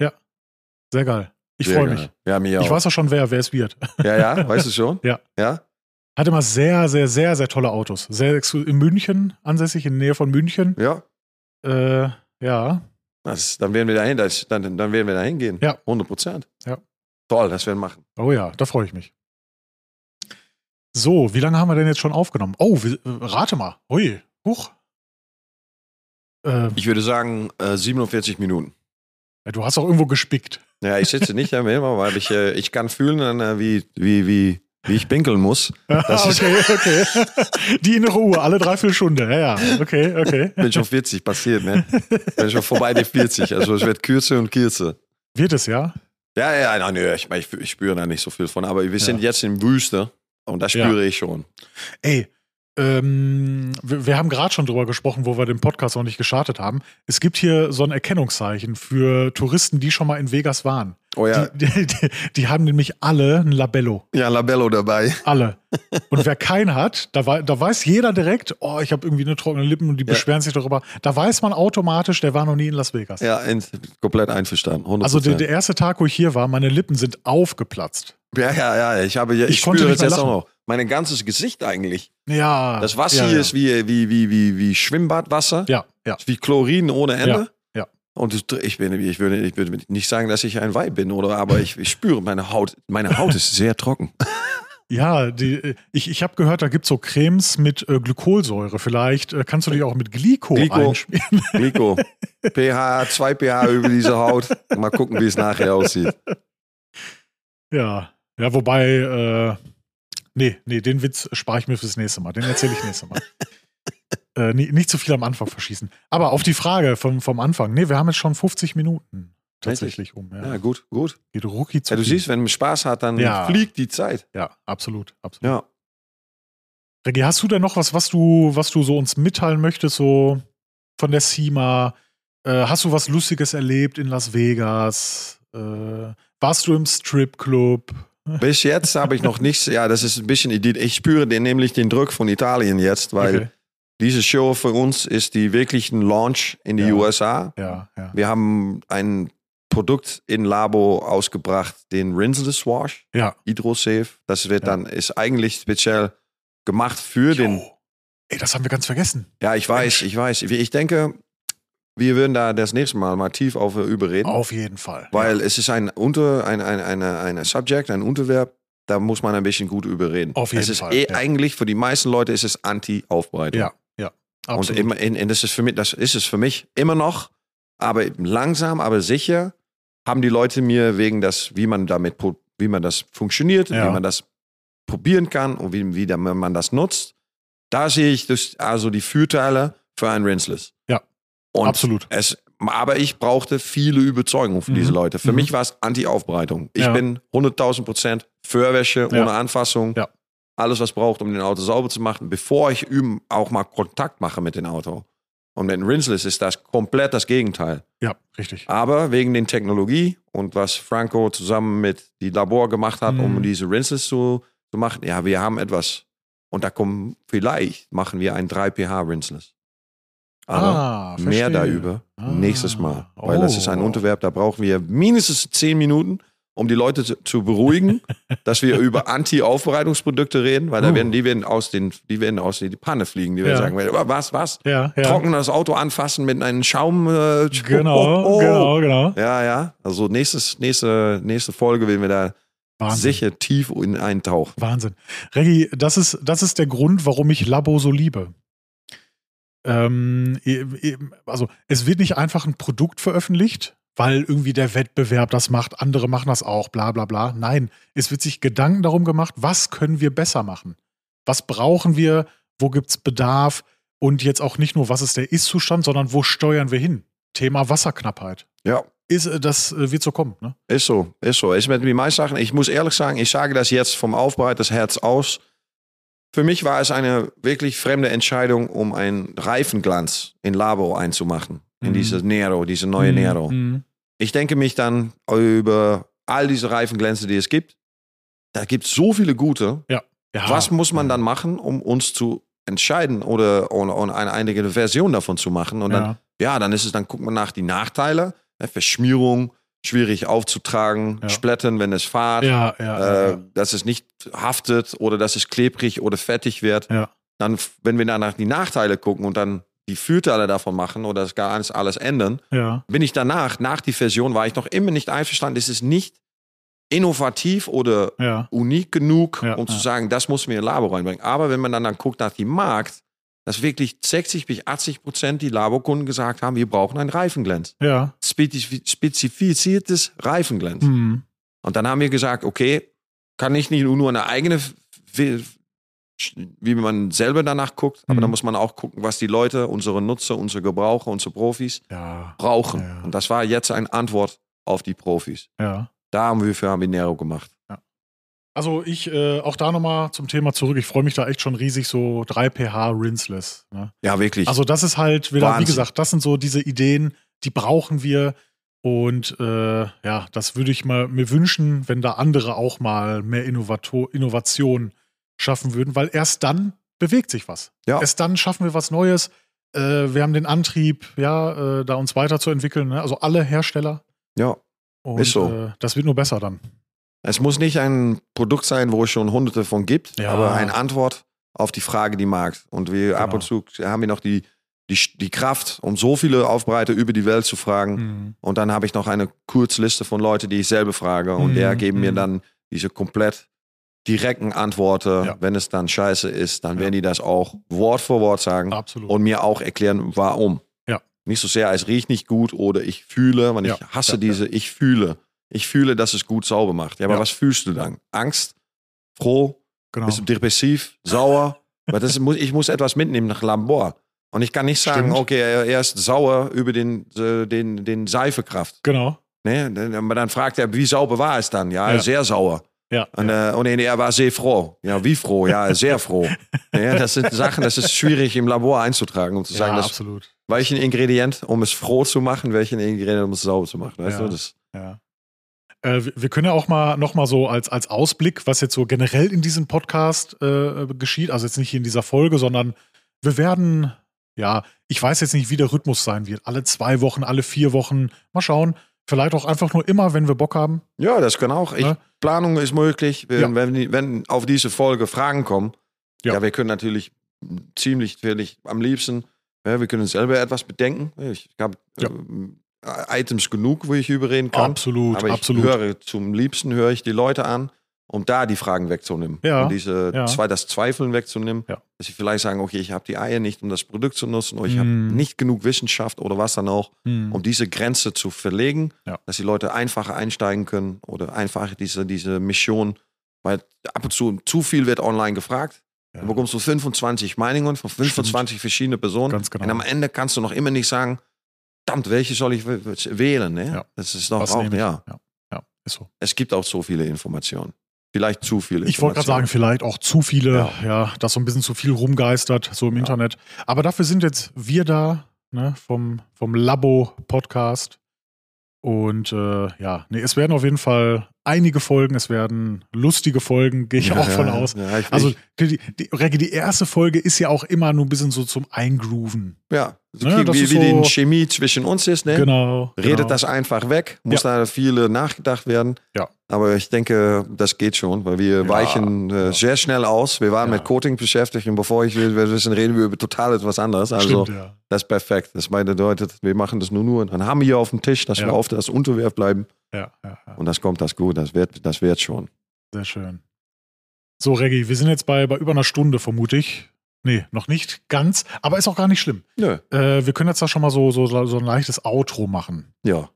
Sehr geil. Ich freue mich. Ja, mir auch. Ich weiß auch schon, wer, wer es wird. Ja, ja, weißt du schon? Ja. Ja? Hat immer sehr, sehr, sehr, sehr tolle Autos. Sehr in München ansässig, in der Nähe von München. Ja. Äh, ja, Das, dann werden wir dahin, das, dann, dann werden wir da hingehen. Ja. 100 Prozent. Ja. Toll, das werden wir machen. oh ja, da freue ich mich. So, wie lange haben wir denn jetzt schon aufgenommen? Oh, wie, äh, rate mal. Ui, huch. Äh, Ich würde sagen, äh, 47 Minuten. du hast auch irgendwo gespickt. Ja, ich sitze nicht am Himmel, weil ich, äh, ich kann fühlen, äh, wie, wie, wie, wie ich pinkeln muss. Das ist- okay, okay. Die innere Uhr, alle dreiviertel Stunde. Ja, ja. Okay, okay. Bin schon 40 passiert, ne? Bin schon vorbei die 40. Also es wird kürzer und kürzer. Wird es, ja? Ja, ja, nein, nö, ich, ich, ich spüre da nicht so viel von. Aber wir sind jetzt in Wüste und das Ja. spüre ich schon. Ey, ähm, wir, wir haben gerade schon drüber gesprochen, wo wir den Podcast noch nicht gestartet haben. Es gibt hier so ein Erkennungszeichen für Touristen, die schon mal in Vegas waren. Oh ja, Die, die, die, die haben nämlich alle ein Labello. ja, Labello dabei. Alle. Und wer keinen hat, da, wei- da weiß jeder direkt, oh, ich habe irgendwie eine trockene Lippen und die Ja. beschweren sich darüber. Da weiß man automatisch, der war noch nie in Las Vegas. Ja, in, komplett einverstanden. 100%. Also der, der erste Tag, wo ich hier war, meine Lippen sind aufgeplatzt. ja, ja, ja, ich habe, ich, Ich konnte spüre mehr jetzt auch noch. Mein ganzes Gesicht eigentlich. Ja. Das Wasser ja, hier ja. ist wie, wie, wie, wie, wie Schwimmbadwasser. Ja, ja. Ist wie Chlorin ohne Ende. Und ich, bin, ich, würde, ich würde nicht sagen, dass ich ein Weib bin, oder, aber ich, ich spüre, meine Haut, meine Haut ist sehr trocken. Ja, die, ich, ich habe gehört, da gibt's so Cremes mit äh, Glykolsäure. Vielleicht äh, kannst du dich auch mit Glyko, Glyko. einschmieren. Nico, pH, 2 pH über diese Haut. Mal gucken, wie es nachher aussieht. Ja, ja, wobei, äh, nee, nee, den Witz spare ich mir fürs nächste Mal. Den erzähle ich nächstes Mal. äh, nie, nicht zu viel am Anfang verschießen. Aber auf die Frage vom, vom Anfang, nee, wir haben jetzt schon 50 Minuten tatsächlich um. Ja. Ja, gut, gut. Geht rucki Ja, du siehst, wenn man Spaß hat, dann Ja. fliegt die Zeit. Ja, absolut, absolut. Ja. Reggie, hast du denn noch was, was du, was du so uns mitteilen möchtest, so von der CIMA? Äh, hast du was Lustiges erlebt in Las Vegas? Äh, warst du im Stripclub? Bis jetzt habe ich noch nichts. Ja, das ist ein bisschen. Ich spüre den, nämlich den Druck von Italien jetzt, weil Okay. Diese Show für uns ist die wirklichen Launch in die Ja. USA. Ja, ja. Wir haben ein Produkt in Labo ausgebracht, den Rinseless Wash, Ja. Hydrosafe. Das wird dann, ist eigentlich speziell gemacht für den. Jo. Ey, das haben wir ganz vergessen. Ja, ich weiß, Mensch. ich weiß. Ich denke, wir würden da das nächste Mal mal tief auf überreden. Auf jeden Fall. Weil es ist ein Unter, ein, ein, eine, eine Subject, ein Unterverb, da muss man ein bisschen gut überreden. Auf jeden es ist Fall, eh ja. eigentlich für die meisten Leute ist es Anti-Aufbereitung. ja, ja. Und Absolut. immer, und, und das ist für mich, das ist es für mich immer noch, aber langsam, aber sicher haben die Leute mir wegen das, wie man damit, wie man das funktioniert, Ja. wie man das probieren kann und wie, wie man das nutzt, da sehe ich das, also die Vorteile für ein Rinseless. Ja, und absolut. Es, aber ich brauchte viele Überzeugung für Mhm. diese Leute. Für Mhm. mich war es Anti-Aufbereitung. Ich Ja. bin 100.000 Prozent Feuerwäsche Ja. ohne Anfassung. Ja. Alles, was braucht, um den Auto sauber zu machen, bevor ich üben, auch mal Kontakt mache mit dem Auto. Und mit dem Rinseless ist das komplett das Gegenteil. Ja, richtig. Aber wegen der Technologie und was Franco zusammen mit die Labor gemacht hat, Mhm. um diese Rinseless zu, zu machen, ja, wir haben etwas. Und da kommen, vielleicht machen wir ein 3pH Rinseless. Aber ah, mehr darüber Ah. nächstes Mal. Weil das ist ein Oh. Unterverb, da brauchen wir mindestens zehn Minuten, um die Leute zu, zu beruhigen, dass wir über Anti-Aufbereitungsprodukte reden, weil da Uh. werden, die werden aus den, die werden aus die Panne fliegen. Die werden Ja. sagen, was, was? Ja, ja. Trocken das Auto anfassen mit einem Schaum. Äh, Genau, oh, oh. genau, genau. Ja, ja. Also nächstes, nächste, nächste Folge werden wir da Wahnsinn. sicher tief in eintauchen. Wahnsinn. Reggie, das ist, das ist der Grund, warum ich Labo so liebe. Ähm, also, es wird nicht einfach ein Produkt veröffentlicht, weil irgendwie der Wettbewerb das macht, andere machen das auch, bla bla bla. Nein, es wird sich Gedanken darum gemacht, was können wir besser machen? Was brauchen wir? Wo gibt es Bedarf? Und jetzt auch nicht nur, was ist der Ist-Zustand, sondern wo steuern wir hin? Thema Wasserknappheit. Ja. Ist, äh, das äh, wird so kommen, ne? Ist so, ist so. Ist mit die meisten Sachen. Ich muss ehrlich sagen, ich sage das jetzt vom Aufbereit das Herz aus. Für mich war es eine wirklich fremde Entscheidung, um einen Reifenglanz in Labo einzumachen. in Mhm. diese Nero, diese neue Mhm. Nero. Mhm. Ich denke mich dann über all diese Reifenglänze, die es gibt. Da gibt es so viele gute. Ja. Was muss man dann machen, um uns zu entscheiden oder, oder, oder eine einige Version davon zu machen? Und dann, Ja. ja, dann ist es, dann guckt man nach die Nachteile. Ne, Verschmierung, schwierig aufzutragen, Ja. Splätten, wenn es fahrt, Ja, ja, ja, äh, dass es nicht haftet oder dass es klebrig oder fettig wird. Dann, wenn wir dann nach die Nachteile gucken und dann die Vorteile davon machen oder das gar alles, alles ändern, bin ich danach, nach die Version, war ich noch immer nicht einverstanden. Es ist nicht innovativ oder unik genug, um zu sagen, das muss mir in Labo reinbringen. Aber wenn man dann, dann guckt nach dem Markt, dass wirklich 60 bis 80 Prozent die Labokunden gesagt haben, wir brauchen ein Reifenglänz. Ja. Spezif spezifiziertes Reifenglänz. Mhm. Und dann haben wir gesagt, okay, kann ich nicht nur eine eigene, wie man selber danach guckt, aber Mhm. dann muss man auch gucken, was die Leute, unsere Nutzer, unsere Gebraucher, unsere Profis Ja. brauchen. Ja. Und das war jetzt eine Antwort auf die Profis. Ja. Da haben wir für Habanero gemacht. Also ich, äh, auch da nochmal zum Thema zurück. Ich freue mich da echt schon riesig, so 3 pH Rinseless. Ne? Ja, wirklich. Also das ist halt wieder, wie Wahnsinn. gesagt, das sind so diese Ideen, die brauchen wir. Und äh, ja, das würde ich mal mir wünschen, wenn da andere auch mal mehr Innovato Innovation schaffen würden, weil erst dann bewegt sich was. Ja. Erst dann schaffen wir was Neues. Äh, wir haben den Antrieb, ja, äh, da uns weiterzuentwickeln. Ne? Also alle Hersteller. ja. Und Ist so. äh, das wird nur besser dann. Es muss nicht ein Produkt sein, wo es schon hunderte von gibt, Ja. aber eine Antwort auf die Frage, die Markt. Und wir ab und zu haben wir noch die, die, die Kraft, um so viele Aufbereiter über die Welt zu fragen. Mhm. Und dann habe ich noch eine Kurzliste von Leuten, die ich selber frage. Und Mhm, der geben mir mhm. dann diese komplett direkten Antworten. Ja. Wenn es dann scheiße ist, dann Ja. werden die das auch Wort für Wort sagen Absolut. und mir auch erklären, warum. Ja. Nicht so sehr, es riecht nicht gut oder ich fühle, weil ich hasse diese, ich fühle. Ich fühle, dass es gut sauber macht. Ja, aber Ja. was fühlst du dann? Angst? Froh? genau. Bist du depressiv? Sauer? Weil das muss, ich muss etwas mitnehmen nach Labor. Und ich kann nicht sagen, Stimmt. okay, er er ist sauer über den, äh, den, den Seifekraft. Genau. Dann- aber dann fragt er, wie sauber war es dann? Ja, Ja. sehr sauer. Ja. Und, äh, und er war sehr froh. Ja, wie froh? Ja, sehr froh. ja, das sind Sachen, das ist schwierig im Labor einzutragen, um zu sagen, ja, dass, welchen Ingredient, um es froh zu machen, welchen Ingredient, um es sauber zu machen. Weißt Ja. du? Das, Ja. Äh, wir- können ja auch mal noch mal so als, als Ausblick, was jetzt so generell in diesem Podcast äh, geschieht, also jetzt nicht hier in dieser Folge, sondern wir werden, ja, ich weiß jetzt nicht, wie der Rhythmus sein wird. Alle zwei Wochen, alle vier Wochen. Mal schauen. Vielleicht auch einfach nur immer, wenn wir Bock haben. ja, das kann auch. Ich, Ja. Planung ist möglich. Wenn, Ja. wenn, wenn auf diese Folge Fragen kommen, Ja. ja, wir können natürlich ziemlich, natürlich am liebsten, ja, wir können selber etwas bedenken. Ich habe Ja. Äh, Items genug, wo ich überreden kann. Absolut, Aber ich absolut. höre zum liebsten höre ich die Leute an, um da die Fragen wegzunehmen. Ja, Um diese ja. zwei das Zweifeln wegzunehmen. Ja. Dass sie vielleicht sagen, okay, ich habe die Eier nicht, um das Produkt zu nutzen, oder ich habe Mm. nicht genug Wissenschaft oder was dann auch, Hm. um diese Grenze zu verlegen, Ja. dass die Leute einfacher einsteigen können oder einfach diese, diese Mission, weil ab und zu zu viel wird online gefragt. Ja. Dann bekommst du 25 Meinungen von 25 verschiedenen Personen. Ganz genau. Und am Ende kannst du noch immer nicht sagen, verdammt, welche soll ich wählen? Ne? Ja. Das ist doch auch, ja. Ja. ja, ist so. Es gibt auch so viele Informationen. Vielleicht zu viele Ich wollte gerade sagen, vielleicht auch zu viele, ja. Ja. dass so ein bisschen zu viel rumgeistert, so im Internet. Aber dafür sind jetzt wir da, ne, vom, vom Labo-Podcast. Und äh, ja, nee, es werden auf jeden Fall einige Folgen, es werden lustige Folgen, gehe ich Ja, auch von aus. Ja, ich, Also, die, die, Reggie, die erste Folge ist ja auch immer nur ein bisschen so zum Eingrooven. ja. So Ne, wie, wie so- die Chemie zwischen uns ist, ne? Genau. Redet genau. das einfach weg, muss da viele nachgedacht werden. Ja. Aber ich denke, das geht schon, weil wir weichen äh, ja. sehr schnell aus. Wir waren Ja. mit Coating beschäftigt und bevor ich will, wir wissen, reden wir über total etwas anderes. Also Stimmt, ja. das ist perfekt. Das bedeutet, wir machen das nur nur und dann haben wir hier auf dem Tisch, dass Ja. wir auf das Unterwerf bleiben Ja, ja, ja. und das kommt das gut. Das wird, das wird schon. Sehr schön. So, Reggie, wir sind jetzt bei, bei über einer Stunde, vermute ich. Nee, noch nicht ganz, aber ist auch gar nicht schlimm. Nö. Äh, wir können jetzt da schon mal so, so, so ein leichtes Outro machen. Ja.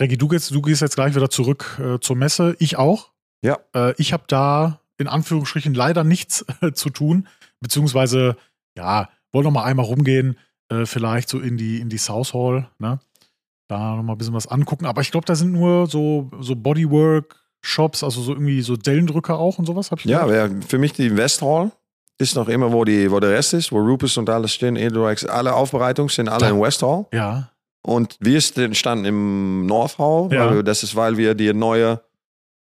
Reggie, du gehst, du gehst jetzt gleich wieder zurück äh, zur Messe. Ich auch. Ja. Äh, ich habe da in Anführungsstrichen leider nichts äh, zu tun. Beziehungsweise, ja, wollen noch mal einmal rumgehen, äh, vielleicht so in die, in die South Hall, ne? Da noch mal ein bisschen was angucken. Aber ich glaube, da sind nur so, so Bodywork-Shops, also so irgendwie so Dellendrücker auch und sowas, habe ich Ja, wer- für mich die West Hall ist noch immer, wo, die, wo der Rest ist, wo Rupus und alles stehen, Edrex, alle Aufbereitungen sind alle Da- in West Hall. Ja. Und wir standen im North Hall. Ja. weil Das ist, weil wir die neue,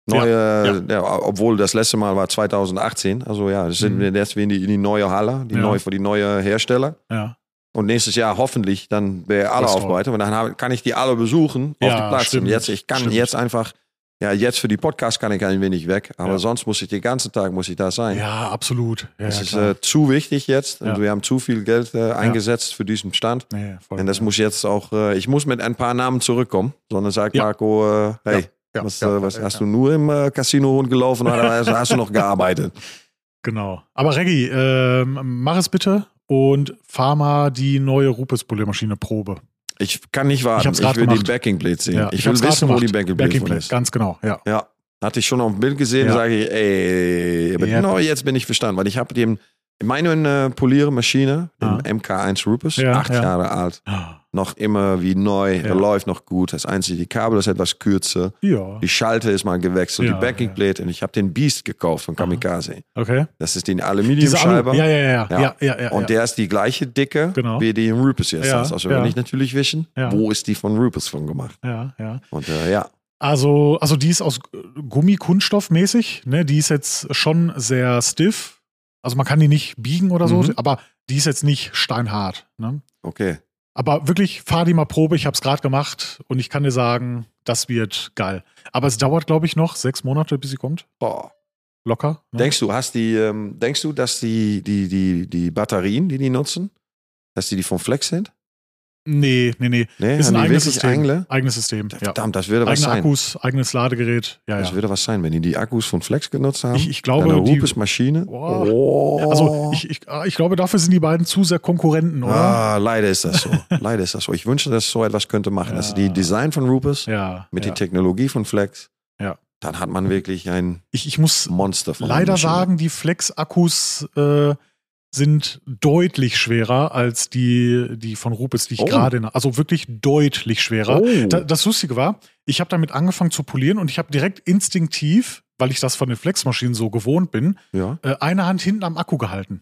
neue, ja, obwohl das letzte Mal war 2018. Also ja, das sind Mhm. wir deswegen in die, in die neue Halle, die Ja. neue für die neue Hersteller. Ja. Und nächstes Jahr hoffentlich dann Restaurant. aufbereiten. Und dann hab- kann ich die alle besuchen auf Ja, die Platz. stimmt, Und jetzt, ich kann stimmt. jetzt einfach, ja, jetzt für die Podcast kann ich ein wenig weg. Aber Ja. sonst muss ich den ganzen Tag muss ich da sein. Ja, absolut. Ja, das ist äh, zu wichtig jetzt. Und wir haben zu viel Geld äh, eingesetzt für diesen Stand. Und das muss jetzt auch, äh, ich muss mit ein paar Namen zurückkommen. Sondern sagt. Marco, äh, hey, was, äh, was hast du nur im äh, Casino rumgelaufen oder hast, hast du noch gearbeitet? Genau. Aber Reggi, ähm, mach es bitte und fahr mal die neue Rupes Poliermaschine Probe. Ich kann nicht warten. Ich Ich, will die gemacht. Backing Blade sehen. Ja, ich, will hab's grad wissen, wo gemacht. die Backing Blade Backing Blade, ist. ganz genau, ja. Ja, hatte ich schon auf dem Bild gesehen, Ja. sage ich, ey, aber Ja. no, jetzt bin ich verstanden, weil ich habe dem meine äh, Poliermaschine, den Ah. MK1 Rupus, Ja, acht ja. Jahre alt, noch immer wie neu, Ja. läuft noch gut. Das einzige, die Kabel ist etwas kürzer, die Schalte ist mal gewechselt, die Backing ja. Blade und ich habe den Beast gekauft von Kamikaze. okay. Das ist die Diese Alu. Aluminiumscheibe. Ja, ja, ja, ja. Und der ist die gleiche Dicke Genau. wie die im Rupus jetzt Ja, ist. Also will ich natürlich wissen, Ja. wo ist die von Rupus von gemacht. ja, ja. Und äh, ja, Also, also die ist aus Gummi-Kunststoff mäßig, ne? Die ist jetzt schon sehr stiff. Also man kann die nicht biegen oder so, Mhm. aber die ist jetzt nicht steinhart. Ne? okay. Aber wirklich, fahr die mal Probe, ich habe es gerade gemacht und ich kann dir sagen, das wird geil. Aber es dauert, glaube ich, noch sechs Monate, bis sie kommt. Boah. Locker. Ne? Denkst du, hast die, ähm, denkst du, dass die, die, die, die Batterien, die die nutzen, dass die die von Flex sind? Nee, nee, nee. Nee, Ist ein die eigenes System. Engle? Eigenes System. Verdammt, das würde was Eigene sein. Akkus, eigenes Ladegerät. Ja, Das ja. würde was sein, wenn die die Akkus von Flex genutzt haben. Ich, ich glaube, Deine die, Rupes Maschine. Boah. Oh. also ich, ich, ich glaube, dafür sind die beiden zu sehr Konkurrenten, oder? Ah, leider ist das so. leider ist das so. Ich wünschte, dass so etwas könnte machen. Ja. die Design von Rupes Ja. mit ja. der Technologie von Flex, Ja. dann hat man wirklich ein Ich, ich muss Monster von leider sagen, die Flex-Akkus äh, sind deutlich schwerer als die, die von Rupes, die ich Oh. gerade, in- also wirklich deutlich schwerer. Oh. Da, das Lustige war, ich habe damit angefangen zu polieren und ich habe direkt instinktiv, weil ich das von den Flex-Maschinen so gewohnt bin, ja. äh, eine Hand hinten am Akku gehalten.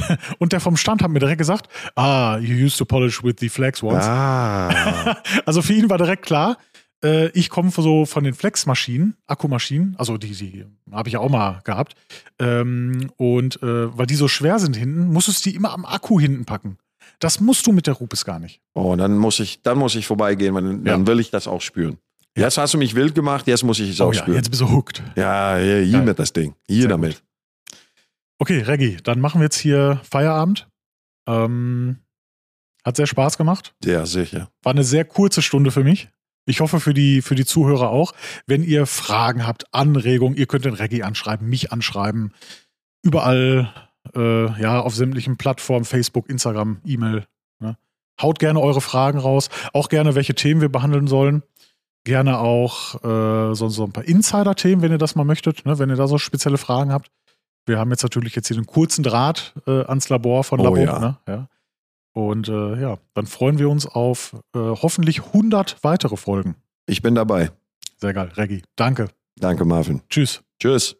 Und der vom Stand hat mir direkt gesagt, ah, you used to polish with the Flex ones. Ah. Also für ihn war direkt klar, äh, ich komme so von den Flex-Maschinen, Akkumaschinen, also die, die habe ich ja auch mal gehabt. Ähm, und äh, weil die so schwer sind hinten, musstest du die immer am Akku hinten packen. Das musst du mit der Rupes gar nicht. Oh, dann muss ich, dann muss ich vorbeigehen, weil dann, Ja. dann will ich das auch spüren. Ja. Jetzt hast du mich wild gemacht, jetzt muss ich es Oh auch ja, spüren. jetzt bist du hooked. Ja, hier, hier mit das Ding. Hier Sehr damit. Okay, Reggi, dann machen wir jetzt hier Feierabend. Ähm, hat sehr Spaß gemacht. Ja, sicher. War eine sehr kurze Stunde für mich. Ich hoffe für die, für die Zuhörer auch. Wenn ihr Fragen habt, Anregungen, ihr könnt den Reggae anschreiben, mich anschreiben. Überall, äh, ja, auf sämtlichen Plattformen, Facebook, Instagram, E-Mail. Ne? Haut gerne eure Fragen raus. Auch gerne, welche Themen wir behandeln sollen. Gerne auch äh, so, so ein paar Insider-Themen, wenn ihr das mal möchtet, ne? wenn ihr da so spezielle Fragen habt. Wir haben jetzt natürlich jetzt hier den kurzen Draht äh, ans Labor von Oh Labor. ja. Ne? Ja. Und äh, ja, dann freuen wir uns auf äh, hoffentlich 100 weitere Folgen. Ich bin dabei. Sehr geil, Reggie. Danke. Danke, Marvin. Tschüss. Tschüss.